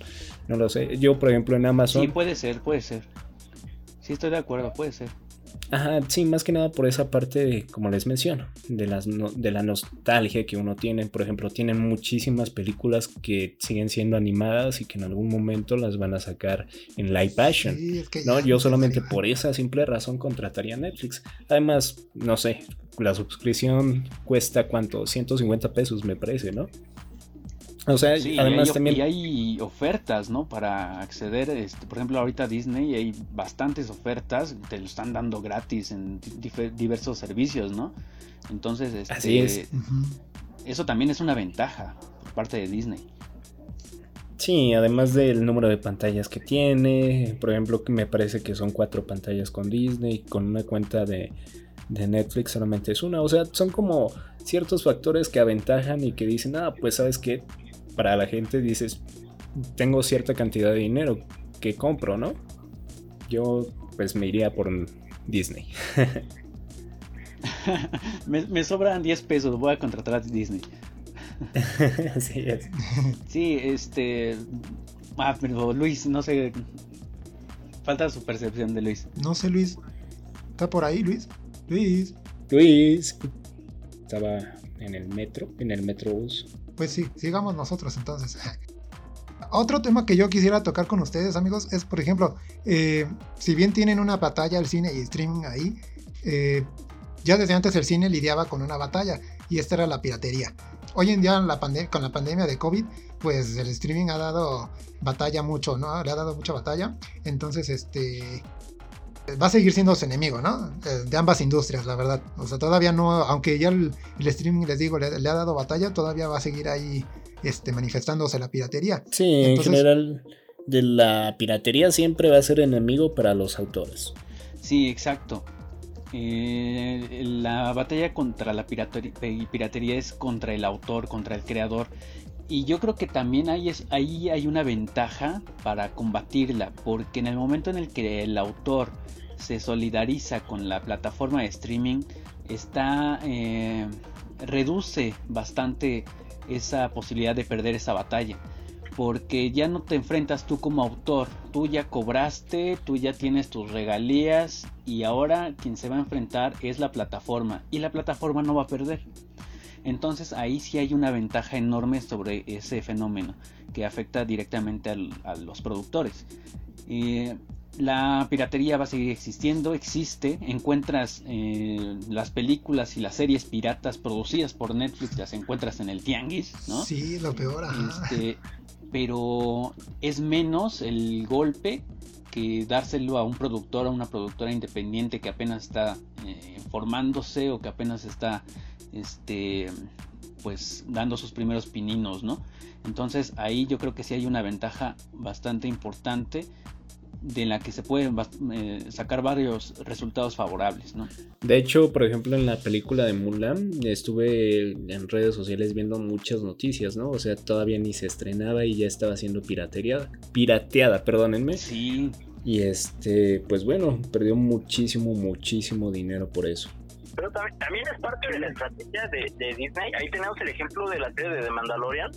No lo sé. Yo, por ejemplo, en Amazon. Sí, puede ser, puede ser. Sí, estoy de acuerdo, puede ser. Ajá, sí, más que nada por esa parte, como les menciono, de, las de la nostalgia que uno tiene. Por ejemplo, tienen muchísimas películas que siguen siendo animadas y que en algún momento las van a sacar en live action. ¿no? Yo solamente por esa simple razón contrataría Netflix. Además, no sé, la suscripción cuesta cuánto, 150 pesos me parece, ¿no? O sea, además hay, también... Y hay ofertas, ¿no? Para acceder, este, por ejemplo, ahorita Disney hay bastantes ofertas, te lo están dando gratis en diversos servicios, ¿no? Entonces, este, Así es. eso también es una ventaja por parte de Disney. Sí, además del número de pantallas que tiene, por ejemplo, me parece que son cuatro pantallas con Disney, con una cuenta de, de Netflix solamente es una. O sea, son como ciertos factores que aventajan y que dicen, ah, pues sabes que para la gente dices, tengo cierta cantidad de dinero que compro, ¿no? Yo pues me iría por Disney. me, sobran 10 pesos, voy a contratar a Disney. sí, es. sí, este... Ah, pero Luis, no sé... Falta su percepción de Luis. No sé, Luis. ¿Está por ahí, Luis? Luis. Luis. Estaba en el metro, en el metrobús. Pues sí, sigamos nosotros entonces. Otro tema que yo quisiera tocar con ustedes, amigos, es, por ejemplo, eh, si bien tienen una batalla el cine y streaming ahí, eh, ya desde antes el cine lidiaba con una batalla y esta era la piratería. Hoy en día con la pandemia de COVID, pues el streaming ha dado batalla mucho, ¿no? Le ha dado mucha batalla. Entonces, este, va a seguir siendo su enemigo, ¿no? De ambas industrias, la verdad. O sea, todavía no, aunque ya el, streaming, les digo, le, ha dado batalla, todavía va a seguir ahí este, manifestándose la piratería. Sí, en general, de la piratería siempre va a ser enemigo para los autores. Sí, exacto. Eh, la batalla contra la piratería, piratería es contra el autor, contra el creador. Y yo creo que también ahí, ahí hay una ventaja para combatirla, porque en el momento en el que el autor se solidariza con la plataforma de streaming, está eh, reduce bastante esa posibilidad de perder esa batalla. Porque ya no te enfrentas tú como autor, tú ya cobraste, tú ya tienes tus regalías y ahora quien se va a enfrentar es la plataforma y la plataforma no va a perder. Entonces ahí sí hay una ventaja enorme sobre ese fenómeno que afecta directamente a los productores. Eh, la piratería va a seguir existiendo, existe, encuentras eh, las películas y las series piratas producidas por Netflix, las encuentras en el tianguis, ¿no? Sí, lo peor. Este, pero es menos el golpe que dárselo a un productor, a una productora independiente que apenas está eh, formándose o que apenas está este pues dando sus primeros pininos, ¿no? Entonces ahí yo creo que sí hay una ventaja bastante importante de la que se pueden eh, sacar varios resultados favorables, ¿no? De hecho, por ejemplo, en la película de Mulan estuve en redes sociales viendo muchas noticias, ¿no? O sea, todavía ni se estrenaba y ya estaba siendo pirateada, pirateada, perdónenme. Sí. Y este, pues bueno, perdió muchísimo, muchísimo dinero por eso. Pero también, es parte de la estrategia de, de Disney. Ahí tenemos el ejemplo de la serie de The Mandalorian,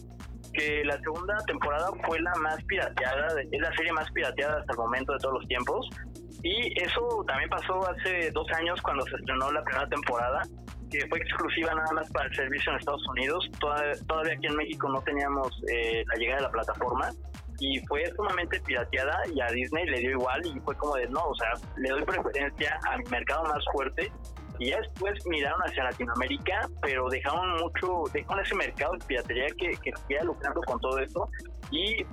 que la segunda temporada fue la más pirateada, es la serie más pirateada hasta el momento de todos los tiempos. Y eso también pasó hace dos años cuando se estrenó la primera temporada, que fue exclusiva nada más para el servicio en Estados Unidos. Todavía, aquí en México no teníamos eh, la llegada de la plataforma y fue sumamente pirateada y a Disney le dio igual y fue como de no, o sea, le doy preferencia a mi mercado más fuerte y ya después miraron hacia Latinoamérica, pero dejaron mucho, dejaron ese mercado de piratería que, que seguía lucrando con todo esto y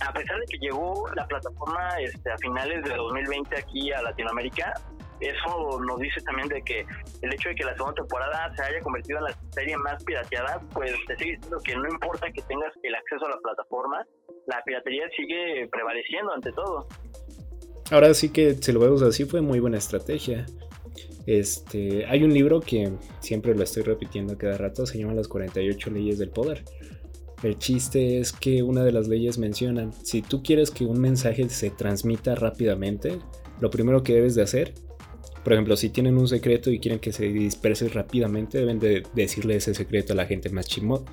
a pesar de que llegó la plataforma este, a finales de 2020 aquí a Latinoamérica, eso nos dice también de que el hecho de que la segunda temporada se haya convertido en la serie más pirateada, pues te sigue diciendo que no importa que tengas el acceso a la plataforma, la piratería sigue prevaleciendo ante todo. Ahora sí que si lo vemos así fue muy buena estrategia. Este, hay un libro que siempre lo estoy repitiendo cada rato, se llama Las 48 leyes del poder. El chiste es que una de las leyes menciona, si tú quieres que un mensaje se transmita rápidamente, lo primero que debes de hacer, por ejemplo, si tienen un secreto y quieren que se disperse rápidamente, deben de decirle ese secreto a la gente más,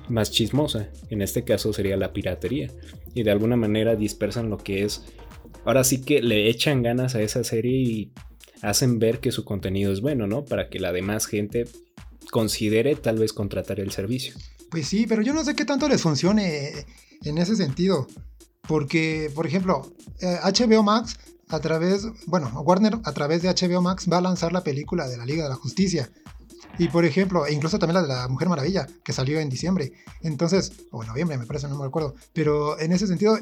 más chismosa. En este caso sería la piratería. Y de alguna manera dispersan lo que es... Ahora sí que le echan ganas a esa serie y hacen ver que su contenido es bueno, ¿no? Para que la demás gente considere tal vez contratar el servicio. Pues sí, pero yo no sé qué tanto les funcione en ese sentido. Porque, por ejemplo, HBO eh, Max a través, bueno, Warner a través de HBO Max va a lanzar la película de la Liga de la Justicia. Y por ejemplo, e incluso también la de la Mujer Maravilla, que salió en diciembre. Entonces, o noviembre, me parece, no me acuerdo. Pero en ese sentido,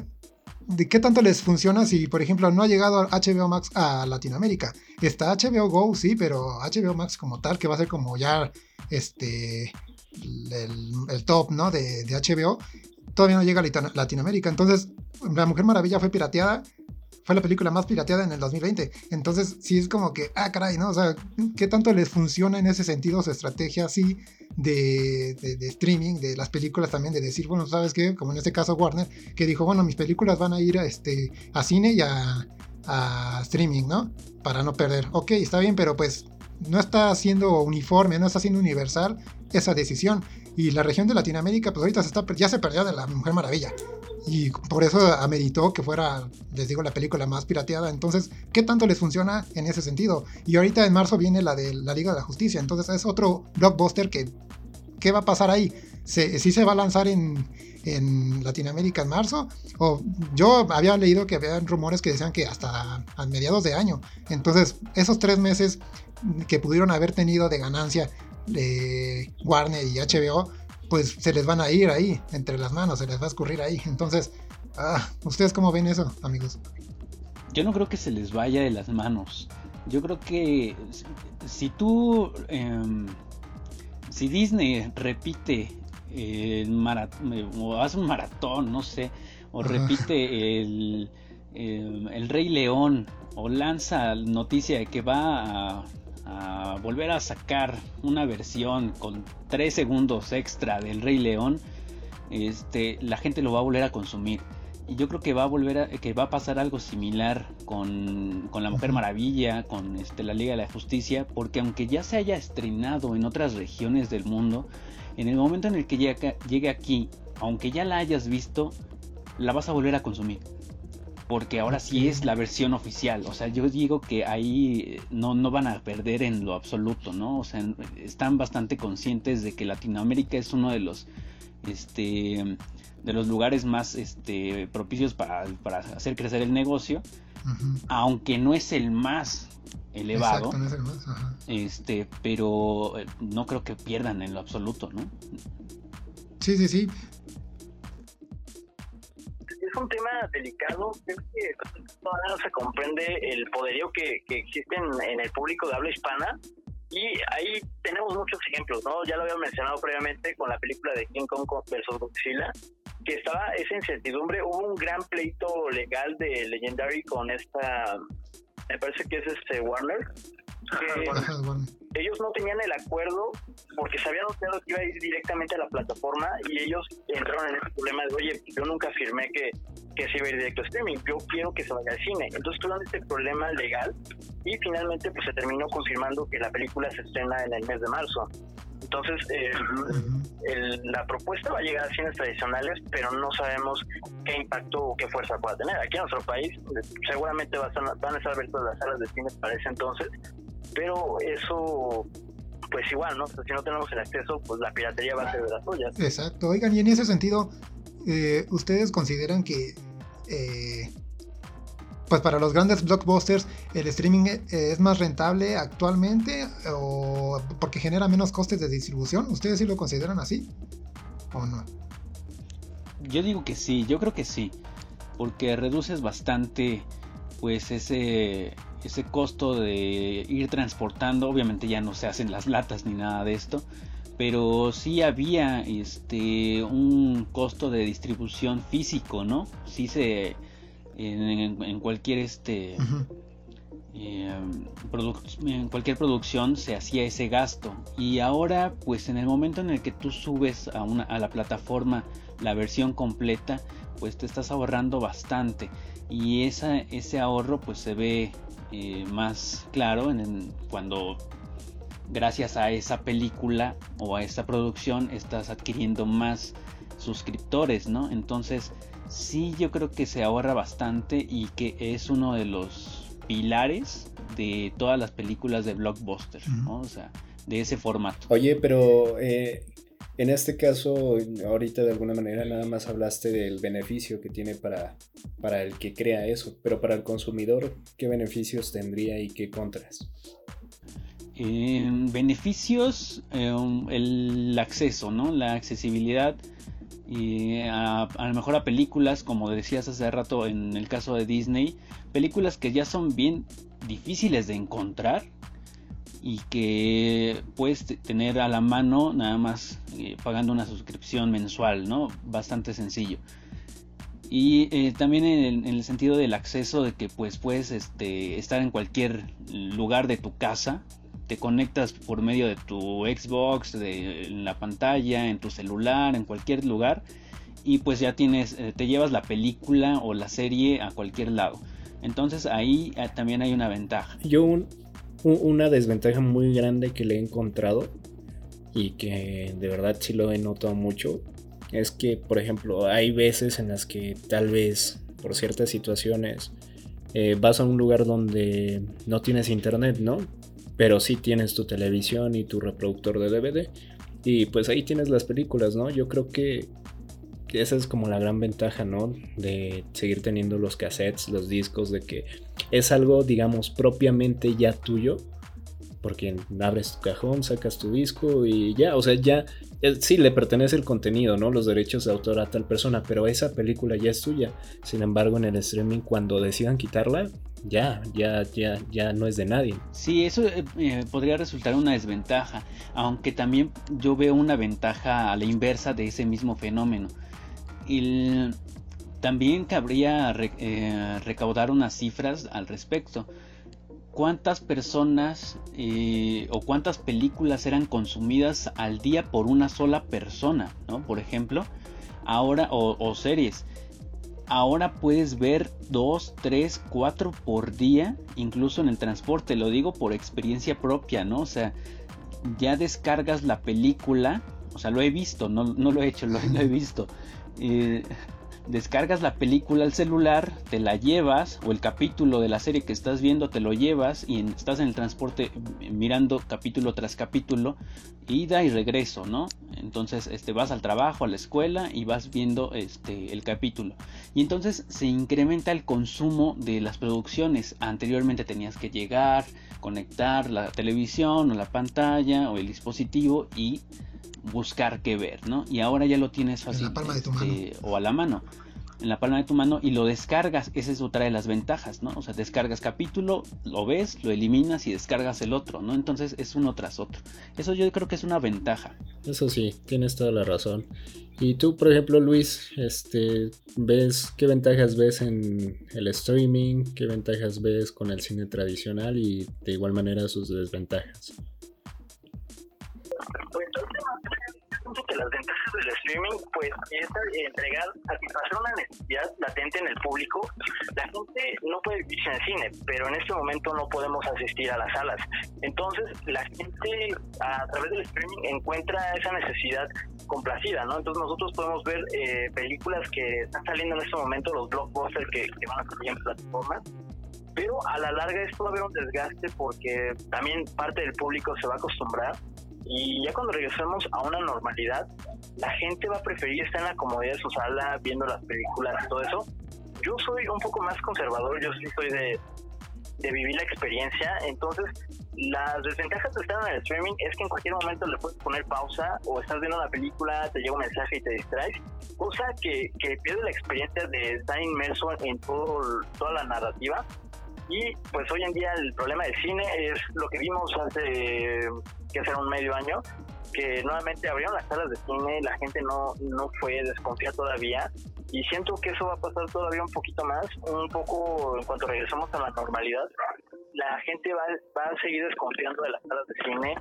¿de qué tanto les funciona si, por ejemplo, no ha llegado HBO Max a Latinoamérica? Está HBO Go, sí, pero HBO Max como tal, que va a ser como ya este el, top, ¿no? De, de, HBO, todavía no llega a Latinoamérica. Entonces, La Mujer Maravilla fue pirateada. Fue la película más pirateada en el 2020. Entonces, sí es como que, ah, caray, ¿no? O sea, ¿qué tanto les funciona en ese sentido su estrategia así de, streaming, de las películas también, de decir, bueno, ¿sabes qué? Como en este caso Warner, que dijo, bueno, mis películas van a ir a, este, a cine y a, streaming, ¿no? Para no perder. Ok, está bien, pero pues no está siendo uniforme, no está siendo universal esa decisión. Y la región de Latinoamérica, pues ahorita se está, ya se perdió de la Mujer Maravilla. Y por eso ameritó que fuera, les digo, la película más pirateada. Entonces, ¿qué tanto les funciona en ese sentido? Y ahorita en marzo viene la de la Liga de la Justicia. Entonces es otro blockbuster que... ¿Qué va a pasar ahí? ¿Se, ¿Sí se va a lanzar en, en Latinoamérica en marzo? O yo había leído que había rumores que decían que hasta a mediados de año. Entonces, esos tres meses que pudieron haber tenido de ganancia de Warner y HBO, pues se les van a ir ahí, entre las manos, se les va a escurrir ahí. Entonces, ah, ¿ustedes cómo ven eso, amigos? Yo no creo que se les vaya de las manos. Yo creo que si tú, em, si Disney repite el maratón, o hace un maratón, no sé, o repite el, el, el, Rey León, o lanza noticia de que va a a volver a sacar una versión con 3 segundos extra del Rey León, este, la gente lo va a volver a consumir. Y yo creo que va a volver a, que va a pasar algo similar con, con La Mujer Maravilla, con este, la Liga de la Justicia, porque aunque ya se haya estrenado en otras regiones del mundo, en el momento en el que llegue, llegue aquí, aunque ya la hayas visto, la vas a volver a consumir. Porque ahora sí es la versión oficial. O sea, yo digo que ahí no, no van a perder en lo absoluto, ¿no? O sea, están bastante conscientes de que Latinoamérica es uno de los, este, de los lugares más, este, propicios para, hacer crecer el negocio, aunque no es el más elevado. no es el más, Este, pero eh, no creo que pierdan en lo absoluto, ¿no? Sí, sí, sí es un tema delicado. Creo que todavía no se comprende el poderío que, que existe en, el público de habla hispana. Y ahí tenemos muchos ejemplos, ¿no? Ya lo había mencionado previamente con la película de King Kong versus Godzilla, que estaba esa incertidumbre. Hubo un gran pleito legal de Legendary con esta, me parece que es este Warner, ellos no tenían el acuerdo porque se había anunciado que iba a ir directamente a la plataforma y ellos entraron en ese problema de, oye, yo nunca afirmé que, que se iba a ir directo a streaming, yo quiero que se vaya al cine. Entonces tuvieron este problema legal y finalmente pues se terminó confirmando que la película se estrena en el mes de marzo. Entonces, eh, la propuesta va a llegar a cines tradicionales, pero no sabemos qué impacto o qué fuerza pueda tener. Aquí en nuestro país, seguramente van a estar abiertas las salas de cine para ese entonces, pero eso pues igual, ¿no? si no tenemos el acceso, pues la piratería va a ser de las suyas. Exacto. Oigan, y en ese sentido, eh, ¿ustedes consideran que, eh, pues para los grandes blockbusters, el streaming es más rentable actualmente o porque genera menos costes de distribución? ¿Ustedes sí lo consideran así o no? Yo digo que sí, yo creo que sí, porque reduces bastante, pues ese ese costo de ir transportando, obviamente ya no se hacen las latas ni nada de esto, pero sí había este un costo de distribución físico, ¿no? Sí se en, cualquier este eh, en cualquier producción se hacía ese gasto. Y ahora pues en el momento en el que tú subes a una a la plataforma la versión completa pues te estás ahorrando bastante. Y esa, ese ahorro pues se ve eh, más claro en, cuando gracias a esa película o a esa producción estás adquiriendo más suscriptores, ¿no? Entonces, sí, yo creo que se ahorra bastante y que es uno de los pilares de todas las películas de blockbuster, ¿no? O sea, de ese formato. Oye, pero eh, en este caso, ahorita de alguna manera nada más hablaste del beneficio que tiene para, para el que crea eso, pero para el consumidor, ¿qué beneficios tendría y qué contras? beneficios, em, el acceso, ¿no? La accesibilidad y a, lo mejor a películas, como decías hace rato en el caso de Disney, películas que ya son bien difíciles de encontrar y que puedes tener a la mano nada más eh, pagando una suscripción mensual, ¿no? Bastante sencillo. Y eh, también en el, sentido del acceso de que pues puedes este, estar en cualquier lugar de tu casa, te conectas por medio de tu Xbox, de en la pantalla, en tu celular, en cualquier lugar y pues ya tienes, eh, te llevas la película o la serie a cualquier lado. Entonces ahí también hay una ventaja. Yo un, una desventaja muy grande que le he encontrado y que de verdad sí lo he notado mucho es que, por ejemplo, hay veces en las que tal vez por ciertas situaciones eh, vas a un lugar donde no tienes internet, ¿no? Pero sí tienes tu televisión y tu reproductor de DVD y pues ahí tienes las películas, ¿no? Yo creo que esa es como la gran ventaja, ¿no? De seguir teniendo los cassettes, los discos, de que es algo, digamos, propiamente ya tuyo. Porque abres tu cajón, sacas tu disco y ya, o sea, ya, eh, sí le pertenece el contenido, ¿no? Los derechos de autor a tal persona, pero esa película ya es tuya. Sin embargo, en el streaming, cuando decidan quitarla, ya, ya, ya, ya no es de nadie. Sí, eso eh, eh, podría resultar una desventaja, aunque también yo veo una ventaja a la inversa de ese mismo fenómeno y también cabría eh, recaudar unas cifras al respecto. ¿Cuántas personas eh, o cuántas películas eran consumidas al día por una sola persona? ¿no? Por ejemplo, ahora, o, series. Ahora puedes ver dos, tres, cuatro por día, incluso en el transporte. Lo digo por experiencia propia, ¿no? O sea, ya descargas la película. O sea, lo he visto, no, lo he hecho, lo he visto descargas la película al celular, te la llevas, o el capítulo de la serie que estás viendo te lo llevas y estás en el transporte mirando capítulo tras capítulo, ida y regreso, ¿no? Entonces este, vas al trabajo, a la escuela y vas viendo este, el capítulo. Y entonces se incrementa el consumo de las producciones. Anteriormente tenías que llegar, conectar la televisión o la pantalla o el dispositivo y buscar qué ver, ¿no? Y ahora ya lo tienes fácil. Este, o a la mano. En la palma de tu mano y lo descargas. Esa es otra de las ventajas, ¿no? O sea, descargas capítulo, lo ves, lo eliminas y descargas el otro, ¿no? Entonces es uno tras otro. Eso yo creo que es una ventaja. Eso sí, tienes toda la razón. Y tú, por ejemplo, Luis, este, ¿ves qué ventajas ves en el streaming? ¿Qué ventajas ves con el cine tradicional? Y de igual manera sus desventajas. Pues que las ventajas del streaming pues es entregar, satisfacer una necesidad latente en el público. La gente no puede vivir en el cine, pero en este momento no podemos asistir a las salas. Entonces la gente a través del streaming encuentra esa necesidad complacida, ¿no? Entonces nosotros podemos ver eh, películas que están saliendo en este momento, los blockbusters que, que van a salir en plataformas, pero a la larga esto va a haber un desgaste porque también parte del público se va a acostumbrar y ya cuando regresemos a una normalidad, la gente va a preferir estar en la comodidad de su sala viendo las películas y todo eso. Yo soy un poco más conservador, yo sí soy de, de vivir la experiencia, entonces las desventajas de estar en el streaming es que en cualquier momento le puedes poner pausa o estás viendo la película, te llega un mensaje y te distraes, cosa que, que pierde la experiencia de estar inmerso en todo, toda la narrativa. Y pues hoy en día el problema del cine es lo que vimos hace que hacer un medio año, que nuevamente abrieron las salas de cine, la gente no, no fue desconfiada todavía y siento que eso va a pasar todavía un poquito más, un poco en cuanto regresamos a la normalidad, la gente va, va a seguir desconfiando de las salas de cine.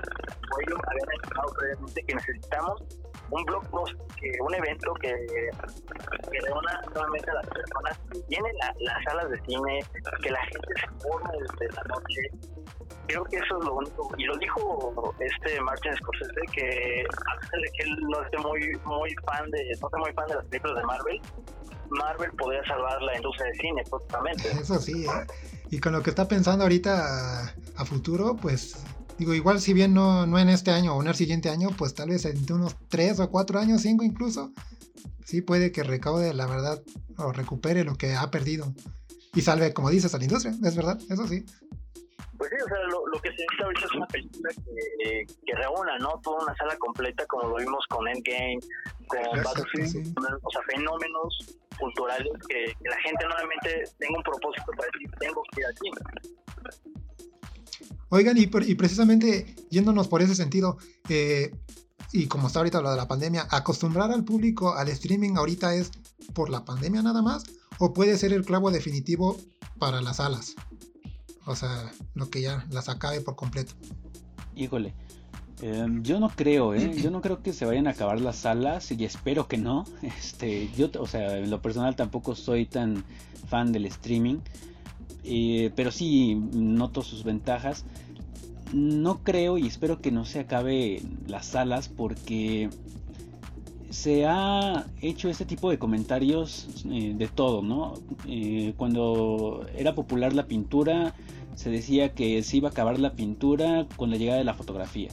Hoy habían mencionado previamente que necesitamos un blockbuster, un evento que, que reúna solamente a las personas que tienen las salas de cine, que la gente se forme desde la noche, creo que eso es lo único. Y lo dijo este Martin Scorsese, que a de que él no esté muy, muy fan de, no esté muy fan de las películas de Marvel, Marvel podría salvar la industria de cine, totalmente. Eso sí, ¿eh? y con lo que está pensando ahorita a, futuro, pues digo, igual si bien no, no en este año o en el siguiente año, pues tal vez en unos 3 o 4 años, 5 incluso, sí puede que recaude la verdad o recupere lo que ha perdido y salve, como dices, a la industria, es verdad, eso sí. Pues sí, o sea, lo, que se necesita ahorita es una película que, que, reúna, ¿no? Toda una sala completa, como lo vimos con Endgame, con Battlefield, o sea, fenómenos culturales que, la gente nuevamente tenga un propósito para decir, tengo que ir aquí. Oigan, y, y, precisamente yéndonos por ese sentido, eh, y como está ahorita lo de la pandemia, acostumbrar al público al streaming ahorita es por la pandemia nada más, o puede ser el clavo definitivo para las salas. O sea, lo que ya las acabe por completo. Híjole. Em, yo no creo, ¿eh? Yo no creo que se vayan a acabar las salas y espero que no. Este, yo, o sea, en lo personal tampoco soy tan fan del streaming, eh, pero sí noto sus ventajas. No creo y espero que no se acabe las salas porque se ha hecho este tipo de comentarios eh, de todo, ¿no? Eh, cuando era popular la pintura, se decía que se iba a acabar la pintura con la llegada de la fotografía.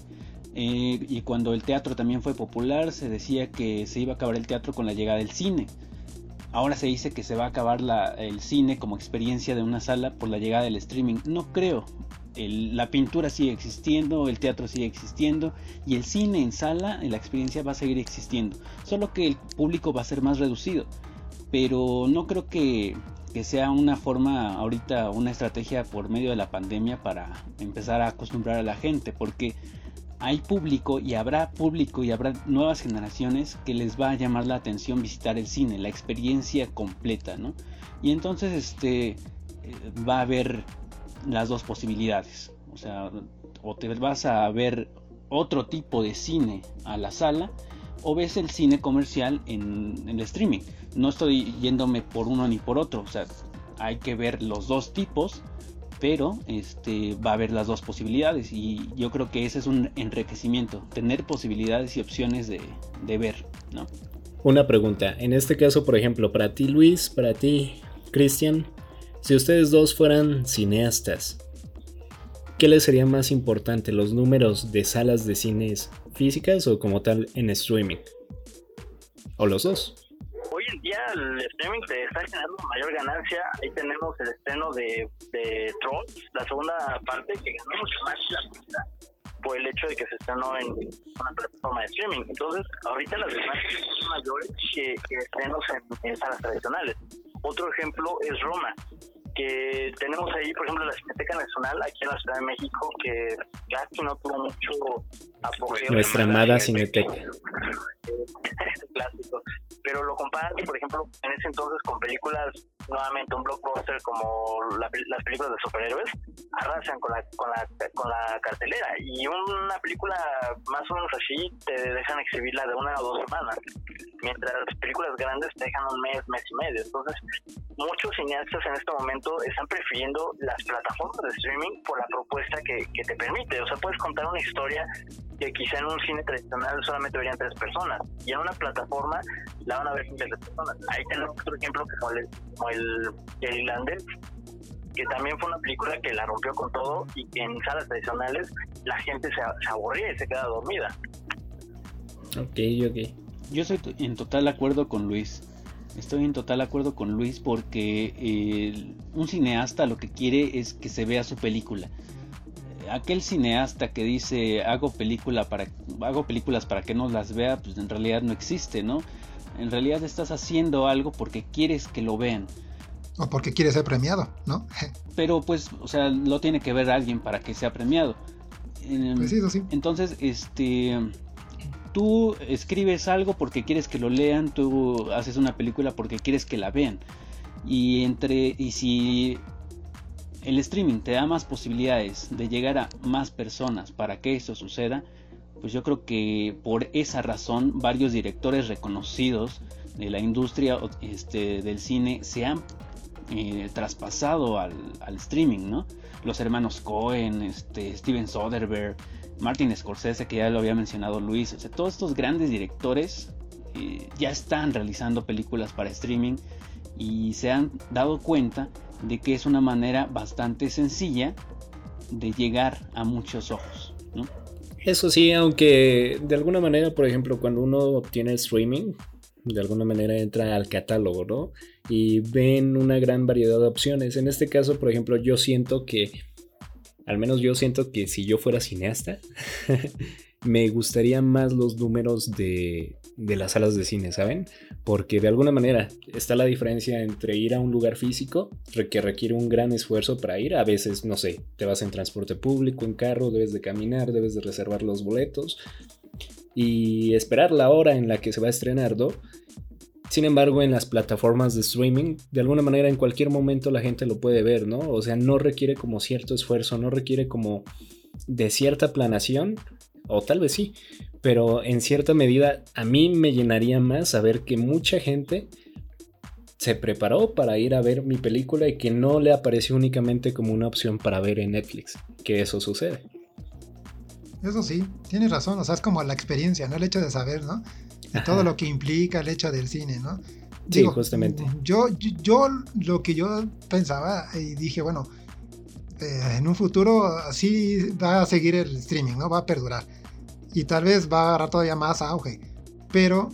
Eh, y cuando el teatro también fue popular, se decía que se iba a acabar el teatro con la llegada del cine. Ahora se dice que se va a acabar el cine como experiencia de una sala por la llegada del streaming. No creo. la pintura sigue existiendo, el teatro sigue existiendo y el cine en sala, la experiencia va a seguir existiendo. Solo que el público va a ser más reducido. Pero no creo que que sea una forma ahorita, una estrategia por medio de la pandemia para empezar a acostumbrar a la gente, porque hay público y habrá público y habrá nuevas generaciones que les va a llamar la atención visitar el cine, la experiencia completa, ¿no? Y entonces este eh, va a haber las dos posibilidades, o sea, o te vas a ver otro tipo de cine a la sala o ves el cine comercial en, el streaming. No estoy yéndome por uno ni por otro, o sea, hay que ver los dos tipos, pero este, va a haber las dos posibilidades y yo creo que ese es un enriquecimiento, tener posibilidades y opciones de, ver, ¿no? Una pregunta. En este caso, por ejemplo, para ti Luis, para ti Cristian, si ustedes dos fueran cineastas, ¿qué les sería más importante? ¿Los números de salas de cines físicas o como tal en streaming? ¿O los dos? En día el streaming te está generando mayor ganancia. Ahí tenemos el estreno de, de Trolls, la segunda parte, que ganó mucho más la por el hecho de que se estrenó en una plataforma de streaming. Entonces, ahorita las ganancias son mayores que, estrenos en salas tradicionales. Otro ejemplo es Roma que tenemos ahí, por ejemplo, la Cineteca Nacional aquí en la Ciudad de México, que casi no tuvo mucho. Nuestra amada Cineteca. clásico. Pero lo comparan, por ejemplo, en ese entonces con películas, nuevamente un blockbuster como las películas de superhéroes, arrasan con la, con, la, con la cartelera. Y una película más o menos así te dejan exhibirla de una o dos semanas. Mientras las películas grandes te dejan un mes, mes y medio. Entonces, muchos cineastas en este momento están prefiriendo las plataformas de streaming por la propuesta que, que te permite. O sea, puedes contar una historia que quizá en un cine tradicional solamente verían tres personas y en una plataforma la van a ver miles de personas. Ahí tenemos otro ejemplo como el, como el, el irlandés, que también fue una película que la rompió con todo y que en salas tradicionales la gente se, se aburría y se quedaba dormida. Ok, ok. Yo estoy en total acuerdo con Luis. Estoy en total acuerdo con Luis porque eh, un cineasta lo que quiere es que se vea su película. Aquel cineasta que dice hago película para hago películas para que no las vea, pues en realidad no existe, ¿no? En realidad estás haciendo algo porque quieres que lo vean. O porque quieres ser premiado, ¿no? Pero pues, o sea, lo tiene que ver alguien para que sea premiado. Pues sí, sí. Entonces, este tú escribes algo porque quieres que lo lean, tú haces una película porque quieres que la vean. Y entre y si el streaming te da más posibilidades de llegar a más personas para que eso suceda, pues yo creo que por esa razón varios directores reconocidos de la industria este, del cine se han eh, traspasado al, streaming, ¿no? Los hermanos Cohen, este, Steven Soderbergh, Martin Scorsese, que ya lo había mencionado Luis, o sea, todos estos grandes directores eh, ya están realizando películas para streaming y se han dado cuenta de que es una manera bastante sencilla de llegar a muchos ojos. Eso sí, aunque de alguna manera, por ejemplo, cuando uno obtiene streaming, de alguna manera entra al catálogo, ¿no? Y ven una gran variedad de opciones. En este caso, por ejemplo, yo siento que al menos yo siento que si yo fuera cineasta, me gustaría más los números de, de, las salas de cine, ¿saben? Porque de alguna manera está la diferencia entre ir a un lugar físico, que requiere un gran esfuerzo para ir. A veces, no sé, te vas en transporte público, en carro, debes de caminar, debes de reservar los boletos y esperar la hora en la que se va a estrenar. Sin embargo, en las plataformas de streaming, de alguna manera en cualquier momento la gente lo puede ver, ¿no? O sea, no requiere como cierto esfuerzo, no requiere como de cierta planación, o tal vez sí, pero en cierta medida a mí me llenaría más saber que mucha gente se preparó para ir a ver mi película y que no le apareció únicamente como una opción para ver en Netflix, que eso sucede. Eso sí, tienes razón, o sea, es como la experiencia, ¿no? El hecho de saber, ¿no? todo lo que implica el hecho del cine, ¿no? sí, justamente. Yo, yo, lo que yo pensaba y dije, bueno, eh, en un futuro sí va a seguir el streaming, ¿no? Va a perdurar. Y tal vez va a agarrar todavía más auge. Pero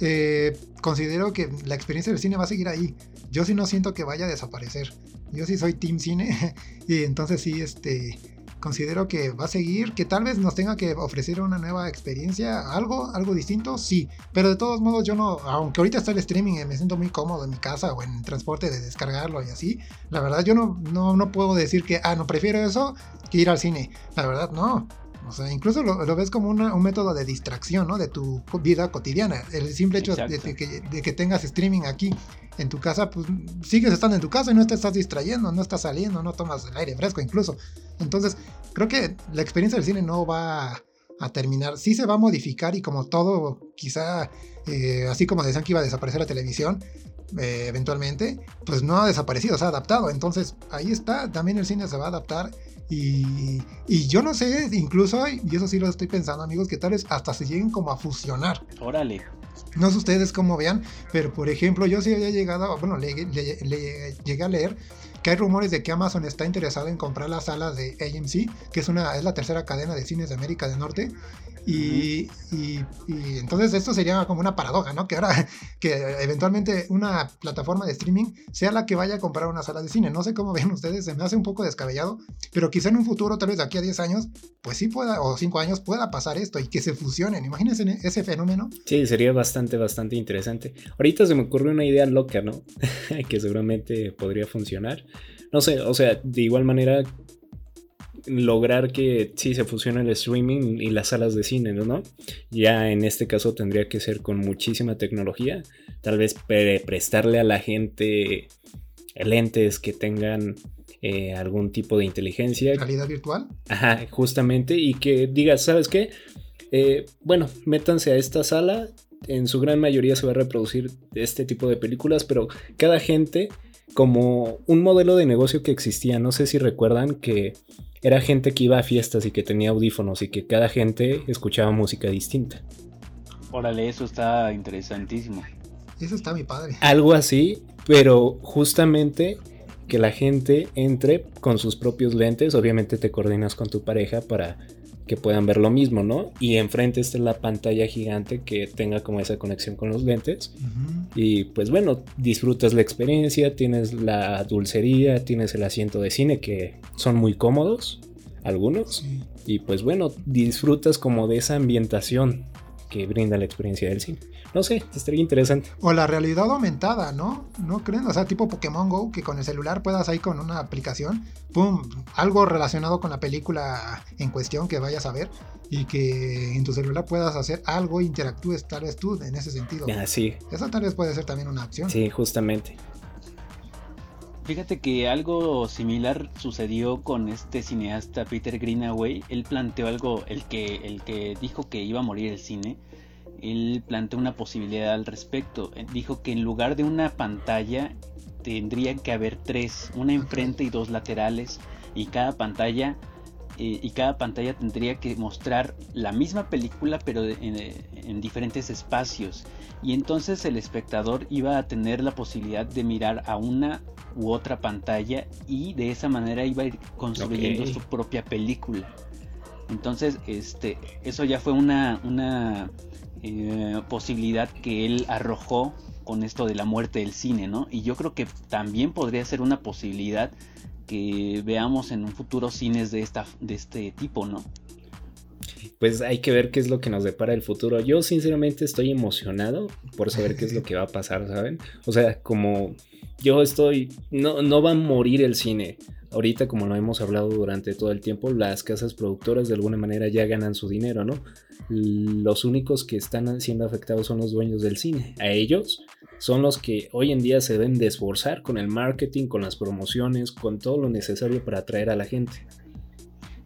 eh, considero que la experiencia del cine va a seguir ahí. Yo sí no siento que vaya a desaparecer. Yo sí soy team cine. y entonces sí, este considero que va a seguir, que tal vez nos tenga que ofrecer una nueva experiencia, algo, algo distinto, sí, pero de todos modos yo no, aunque ahorita está el streaming y me siento muy cómodo en mi casa o en el transporte de descargarlo y así, la verdad yo no, no, no puedo decir que, ah, no prefiero eso que ir al cine, la verdad no, o sea, incluso lo, ves como un método de distracción, ¿no? De tu vida cotidiana. El simple hecho de, que, tengas streaming aquí en tu casa, pues sigues estando en tu casa y no te estás distrayendo, no estás saliendo, no tomas el aire fresco incluso. Entonces, creo que la experiencia del cine no va a terminar. Sí se va a modificar y como todo, quizá, eh, así como decían que iba a desaparecer la televisión, eh, eventualmente, pues no ha desaparecido, se ha adaptado. Entonces, ahí está, también el cine se va a adaptar y, yo no sé, incluso, y eso sí lo estoy pensando, amigos, que tal vez hasta se lleguen como a fusionar. Órale. No sé ustedes cómo vean, pero por ejemplo, yo sí había llegado, bueno, le, llegué a leer que hay rumores de que Amazon está interesado en comprar las salas de AMC, que es, una, es la tercera cadena de cines de América del Norte, y, entonces esto sería como una paradoja, ¿no? Que ahora, que eventualmente una plataforma de streaming sea la que vaya a comprar una sala de cine. No sé cómo ven ustedes, se me hace un poco descabellado, pero quizá en un futuro, tal vez de aquí a 10 años, pues sí pueda, o 5 años, pueda pasar esto y que se fusionen. Imagínense ese fenómeno. Sí, sería bastante, bastante interesante. Ahorita se me ocurre una idea loca, ¿no? que seguramente podría funcionar. No sé, o sea, de igual manera lograr que sí se fusione el streaming y las salas de cine, ¿no? Ya en este caso tendría que ser con muchísima tecnología, tal vez prestarle a la gente lentes que tengan eh, algún tipo de inteligencia. ¿Calidad virtual? Ajá, justamente, y que digas, ¿sabes qué? Eh, bueno, métanse a esta sala, en su gran mayoría se va a reproducir este tipo de películas, pero cada gente como un modelo de negocio que existía, no sé si recuerdan que era gente que iba a fiestas y que tenía audífonos y que cada gente escuchaba música distinta. Órale, eso está interesantísimo. Eso está mi padre. Algo así, pero justamente que la gente entre con sus propios lentes, obviamente te coordinas con tu pareja para que puedan ver lo mismo, ¿no? Y enfrente está la pantalla gigante que tenga como esa conexión con los lentes. Y pues bueno, disfrutas la experiencia, tienes la dulcería, tienes el asiento de cine que son muy cómodos, algunos. Y pues bueno, disfrutas como de esa ambientación que brinda la experiencia del cine. No sé, estaría interesante. O la realidad aumentada, ¿no? ¿No creen? O sea, tipo Pokémon Go, que con el celular puedas ahí con una aplicación, ¡pum! Algo relacionado con la película en cuestión que vayas a ver y que en tu celular puedas hacer algo, interactúes tal vez tú en ese sentido. Ah, sí. Eso tal vez puede ser también una opción. Sí, justamente. Fíjate que algo similar sucedió con este cineasta Peter Greenaway. Él planteó algo, el que, el que dijo que iba a morir el cine. Él planteó una posibilidad al respecto. Dijo que en lugar de una pantalla tendrían que haber tres, una enfrente y dos laterales, y cada pantalla eh, y cada pantalla tendría que mostrar la misma película pero en, diferentes espacios. Y entonces el espectador iba a tener la posibilidad de mirar a una u otra pantalla y de esa manera iba a ir construyendo su propia película. Entonces este eso ya fue una, una eh, posibilidad que él arrojó con esto de la muerte del cine, ¿no? Y yo creo que también podría ser una posibilidad que veamos en un futuro cines de, esta, de este tipo, ¿no? Pues hay que ver qué es lo que nos depara el futuro. Yo sinceramente estoy emocionado por saber qué es lo que va a pasar, ¿saben? O sea, como yo estoy, no, no va a morir el cine. Ahorita, como lo hemos hablado durante todo el tiempo, las casas productoras de alguna manera ya ganan su dinero, ¿no? Los únicos que están siendo afectados son los dueños del cine. A ellos son los que hoy en día se deben de esforzar con el marketing, con las promociones, con todo lo necesario para atraer a la gente.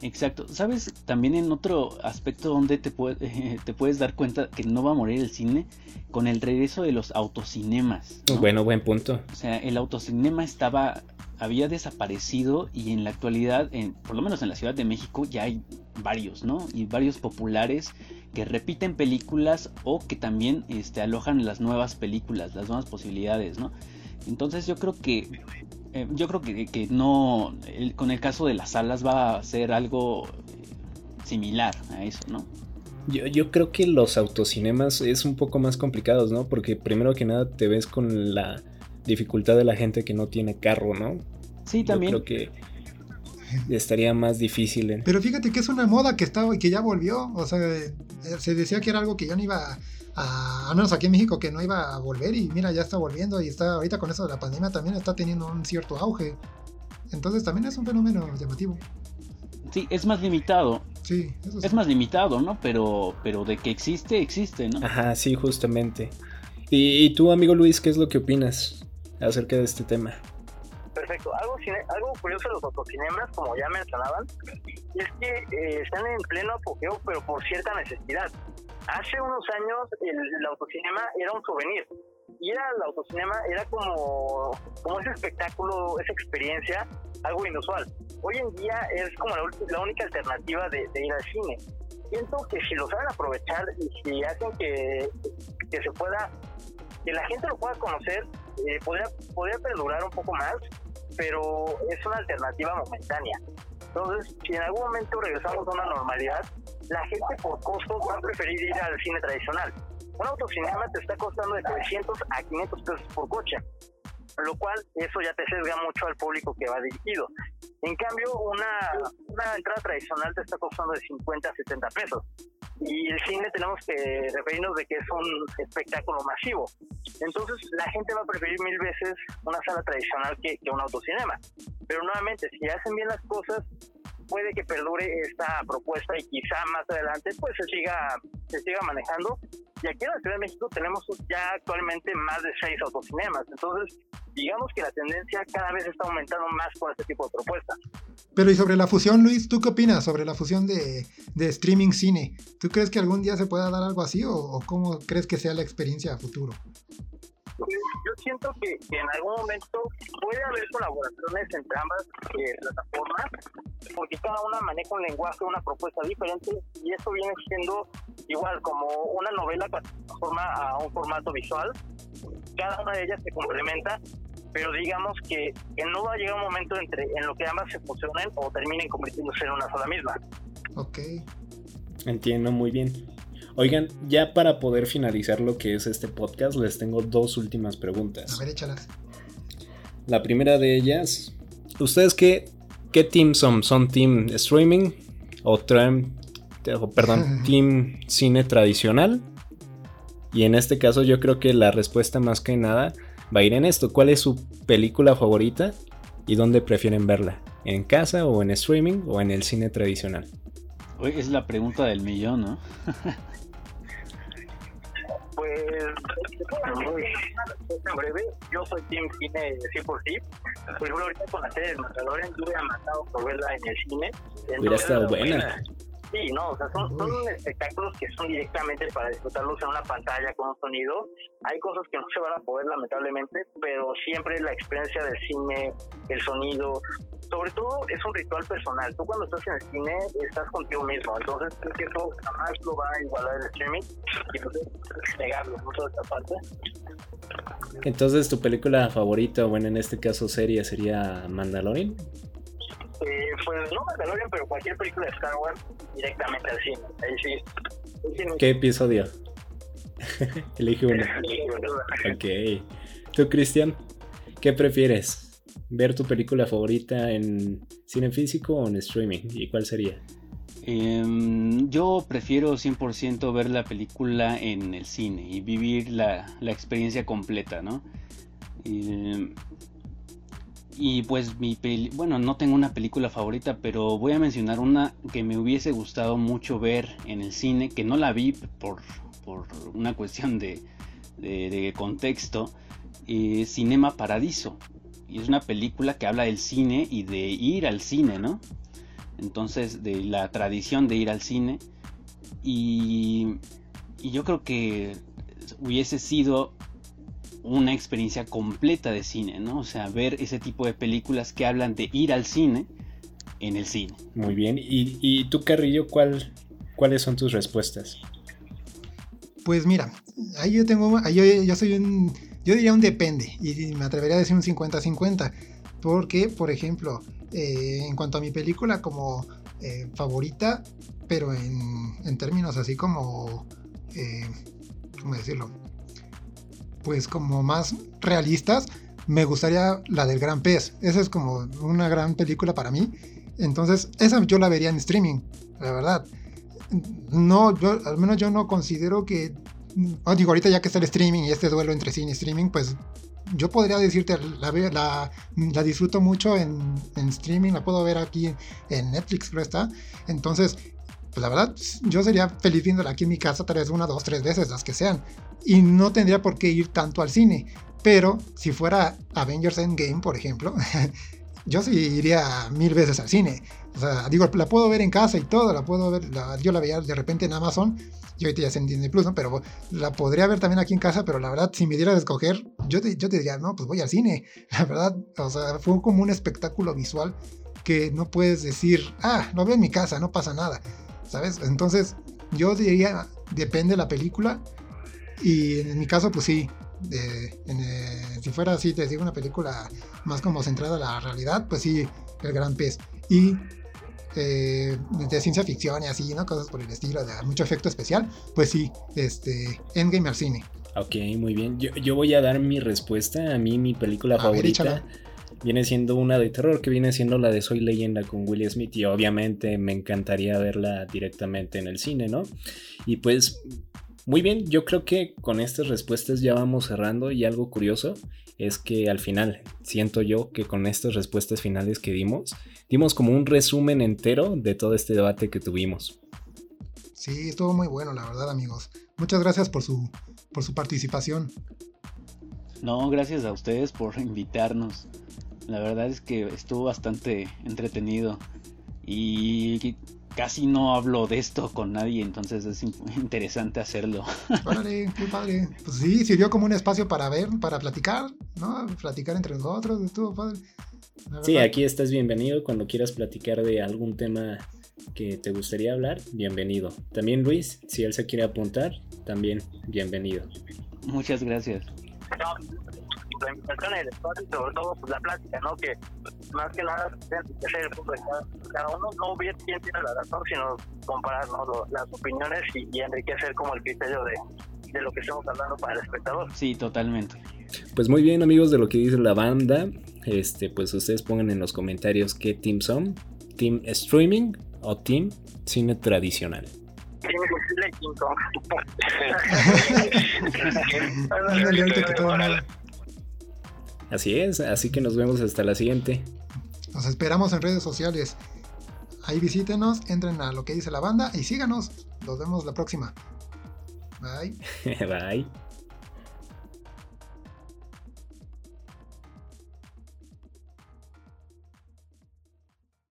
Exacto. ¿Sabes? También en otro aspecto donde te, te puedes dar cuenta que no va a morir el cine con el regreso de los autocinemas. Bueno, buen punto. O sea, el autocinema estaba había desaparecido y en la actualidad, en, por lo menos en la Ciudad de México, ya hay varios, ¿no? Y varios populares que repiten películas o que también este, alojan las nuevas películas, las nuevas posibilidades, ¿no? Entonces yo creo que eh, yo creo que, que no con el caso de las salas va a ser algo similar a eso, ¿no? Yo, yo, creo que los autocinemas es un poco más complicados, ¿no? Porque primero que nada te ves con la dificultad de la gente que no tiene carro, ¿no? Sí, también. Yo creo que estaría más difícil. Pero fíjate que es una moda que estaba y que ya volvió. O sea, se decía que era algo que ya no iba a, al menos aquí en México, que no iba a volver y mira, ya está volviendo y está ahorita con eso de la pandemia también está teniendo un cierto auge. Entonces también es un fenómeno llamativo. Sí, es más limitado. Sí, eso Es más limitado, ¿no? Pero, pero de que existe, existe, ¿no? Ajá, sí, justamente. ¿Y, y tú, amigo Luis, qué es lo que opinas acerca de este tema? Perfecto. Algo, algo curioso de los autocinemas, como ya mencionaban, es que eh, están en pleno apogeo, pero por cierta necesidad. Hace unos años el, autocinema era un souvenir. Ir al autocinema era como, como ese espectáculo, esa experiencia, algo inusual. Hoy en día es como la, única alternativa de, ir al cine siento que si lo saben aprovechar y si hacen que que se pueda, que la gente lo pueda conocer, eh, podría, podría perdurar un poco más, pero es una alternativa momentánea. Entonces, si en algún momento regresamos a una normalidad, la gente por costos va a preferir ir al cine tradicional. Un autocinema te está costando de 300 a 500 pesos por coche, lo cual eso ya te sesga mucho al público que va dirigido. En cambio, una, una entrada tradicional te está costando de 50 a 70 pesos. Y el cine tenemos que referirnos de que es un espectáculo masivo. Entonces, la gente va a preferir mil veces una sala tradicional que, que un autocinema. Pero nuevamente, si hacen bien las cosas, puede que perdure esta propuesta y quizá más adelante pues se siga se siga manejando. Y aquí en la Ciudad de México tenemos ya actualmente más de seis autocinemas. Entonces digamos que la tendencia cada vez está aumentando más con este tipo de propuestas. Pero y sobre la fusión Luis tú qué opinas sobre la fusión de, de streaming cine tú crees que algún día se pueda dar algo así o, o cómo crees que sea la experiencia a futuro yo siento que, en algún momento puede haber colaboraciones entre ambas eh, plataformas, porque cada una maneja un lenguaje, una propuesta diferente, y eso viene siendo igual como una novela que transforma a un formato visual. Cada una de ellas se complementa, pero digamos que, que, no va a llegar un momento entre en lo que ambas se fusionen o terminen convirtiéndose en una sola misma. Ok. Entiendo muy bien. Oigan, ya para poder finalizar lo que es este podcast, les tengo dos últimas preguntas. A ver, échalas. La primera de ellas, ¿ustedes qué, qué team son? ¿Son team streaming o, perdón, team cine tradicional? Y en este caso yo creo que la respuesta más que nada va a ir en esto. ¿Cuál es su película favorita y dónde prefieren verla? ¿En casa o en streaming o en el cine tradicional? Es la pregunta del millón, ¿no? Pues, muy breve, yo soy Team Cine 100%. Por ejemplo, ahorita con la serie de Mandalorian, tuve matado por verla en el cine. Hubiera estado buena. Sí, no, o sea, son, son espectáculos que son directamente para disfrutarlos en una pantalla con un sonido. Hay cosas que no se van a poder, lamentablemente, pero siempre la experiencia del cine, el sonido, sobre todo es un ritual personal. Tú cuando estás en el cine estás contigo mismo, entonces creo que eso jamás lo va a igualar el streaming y pues negarlo mucho esta parte. Entonces, ¿tu película favorita, bueno, en este caso serie, sería Mandalorian? Eh, pues no Mandalorian, pero cualquier película de Star Wars directamente al cine. Ahí sí. ¿Qué episodio? Elige uno. ok. ¿Tú, Cristian? ¿Qué prefieres? ¿Ver tu película favorita en cine físico o en streaming? ¿Y cuál sería? Em, yo prefiero 100% ver la película en el cine y vivir la, la experiencia completa, ¿no? Em, y pues mi peli bueno, no tengo una película favorita, pero voy a mencionar una que me hubiese gustado mucho ver en el cine, que no la vi por, por una cuestión de, de, contexto, eh, Cinema Paradiso. Y es una película que habla del cine y de ir al cine, ¿no? Entonces, de la tradición de ir al cine. Y, y yo creo que hubiese sido una experiencia completa de cine, ¿no? O sea, ver ese tipo de películas que hablan de ir al cine en el cine. Muy bien. ¿Y, y tú, Carrillo, cuál, cuáles son tus respuestas? Pues mira, ahí yo tengo, ahí yo, yo soy un, yo diría un depende, y me atrevería a decir un 50-50, porque, por ejemplo, eh, en cuanto a mi película como eh, favorita, pero en, en, términos así como, eh, ¿cómo decirlo? Pues como más realistas, me gustaría la del Gran Pez. Esa es como una gran película para mí. Entonces, esa yo la vería en streaming, la verdad. No, yo, al menos yo no considero que. Oh, digo, ahorita ya que está el streaming y este duelo entre cine y streaming, pues yo podría decirte, la, la, la disfruto mucho en, en, streaming, la puedo ver aquí en Netflix, creo está. Entonces, pues la verdad, yo sería feliz viéndola aquí en mi casa, tal vez una, dos, tres veces, las que sean. Y no tendría por qué ir tanto al cine. Pero si fuera Avengers Endgame, por ejemplo, yo sí iría mil veces al cine. O sea, digo, la puedo ver en casa y todo, la puedo ver, yo la veía de repente en Amazon, yo ahorita ya se en Disney Plus, ¿no? Pero la podría ver también aquí en casa, pero la verdad, si me dieras a escoger, yo te, yo te diría, no, pues voy al cine. La verdad, o sea, fue como un espectáculo visual que no puedes decir, ah, lo veo en mi casa, no pasa nada. ¿Sabes? Entonces, yo diría, depende de la película. Y en mi caso, pues sí, si fuera así, te digo una película más como centrada en la realidad, pues sí, El Gran Pez. Y eh, de ciencia ficción y así, ¿no? Cosas por el estilo, de mucho efecto especial, pues sí, este, Endgame al cine. Ok, muy bien. Yo, voy a dar mi respuesta. A mí mi película favorita viene siendo una de terror, que viene siendo la de Soy leyenda con Will Smith. Y obviamente me encantaría verla directamente en el cine, ¿no? Y pues muy bien, yo creo que con estas respuestas ya vamos cerrando y algo curioso es que al final siento yo que con estas respuestas finales que dimos, dimos como un resumen entero de todo este debate que tuvimos. Sí, estuvo muy bueno, la verdad, amigos. Muchas gracias por su, por su participación. No, gracias a ustedes por invitarnos. La verdad es que estuvo bastante entretenido. Y casi no hablo de esto con nadie, entonces es interesante hacerlo. Padre, qué padre. Pues sí, sirvió como un espacio para ver, para platicar, ¿no? Platicar entre nosotros, estuvo padre. Sí, aquí estás bienvenido cuando quieras platicar de algún tema que te gustaría hablar, bienvenido. También Luis, si él se quiere apuntar, también bienvenido. Muchas gracias la invitación y el espacio y sobre todo pues, la plática, ¿no? Que más que nada que ser el punto de cada, uno, no ver quién tiene la razón, sino comparar las opiniones y, enriquecer como el criterio de, de lo que estamos hablando para el espectador. Sí, totalmente. Pues muy bien amigos de lo que dice la banda, este pues ustedes pongan en los comentarios qué team son, team streaming o team cine tradicional. Así es, así que nos vemos hasta la siguiente. Nos esperamos en redes sociales. Ahí visítenos, entren a lo que dice la banda y síganos. Nos vemos la próxima. Bye. Bye.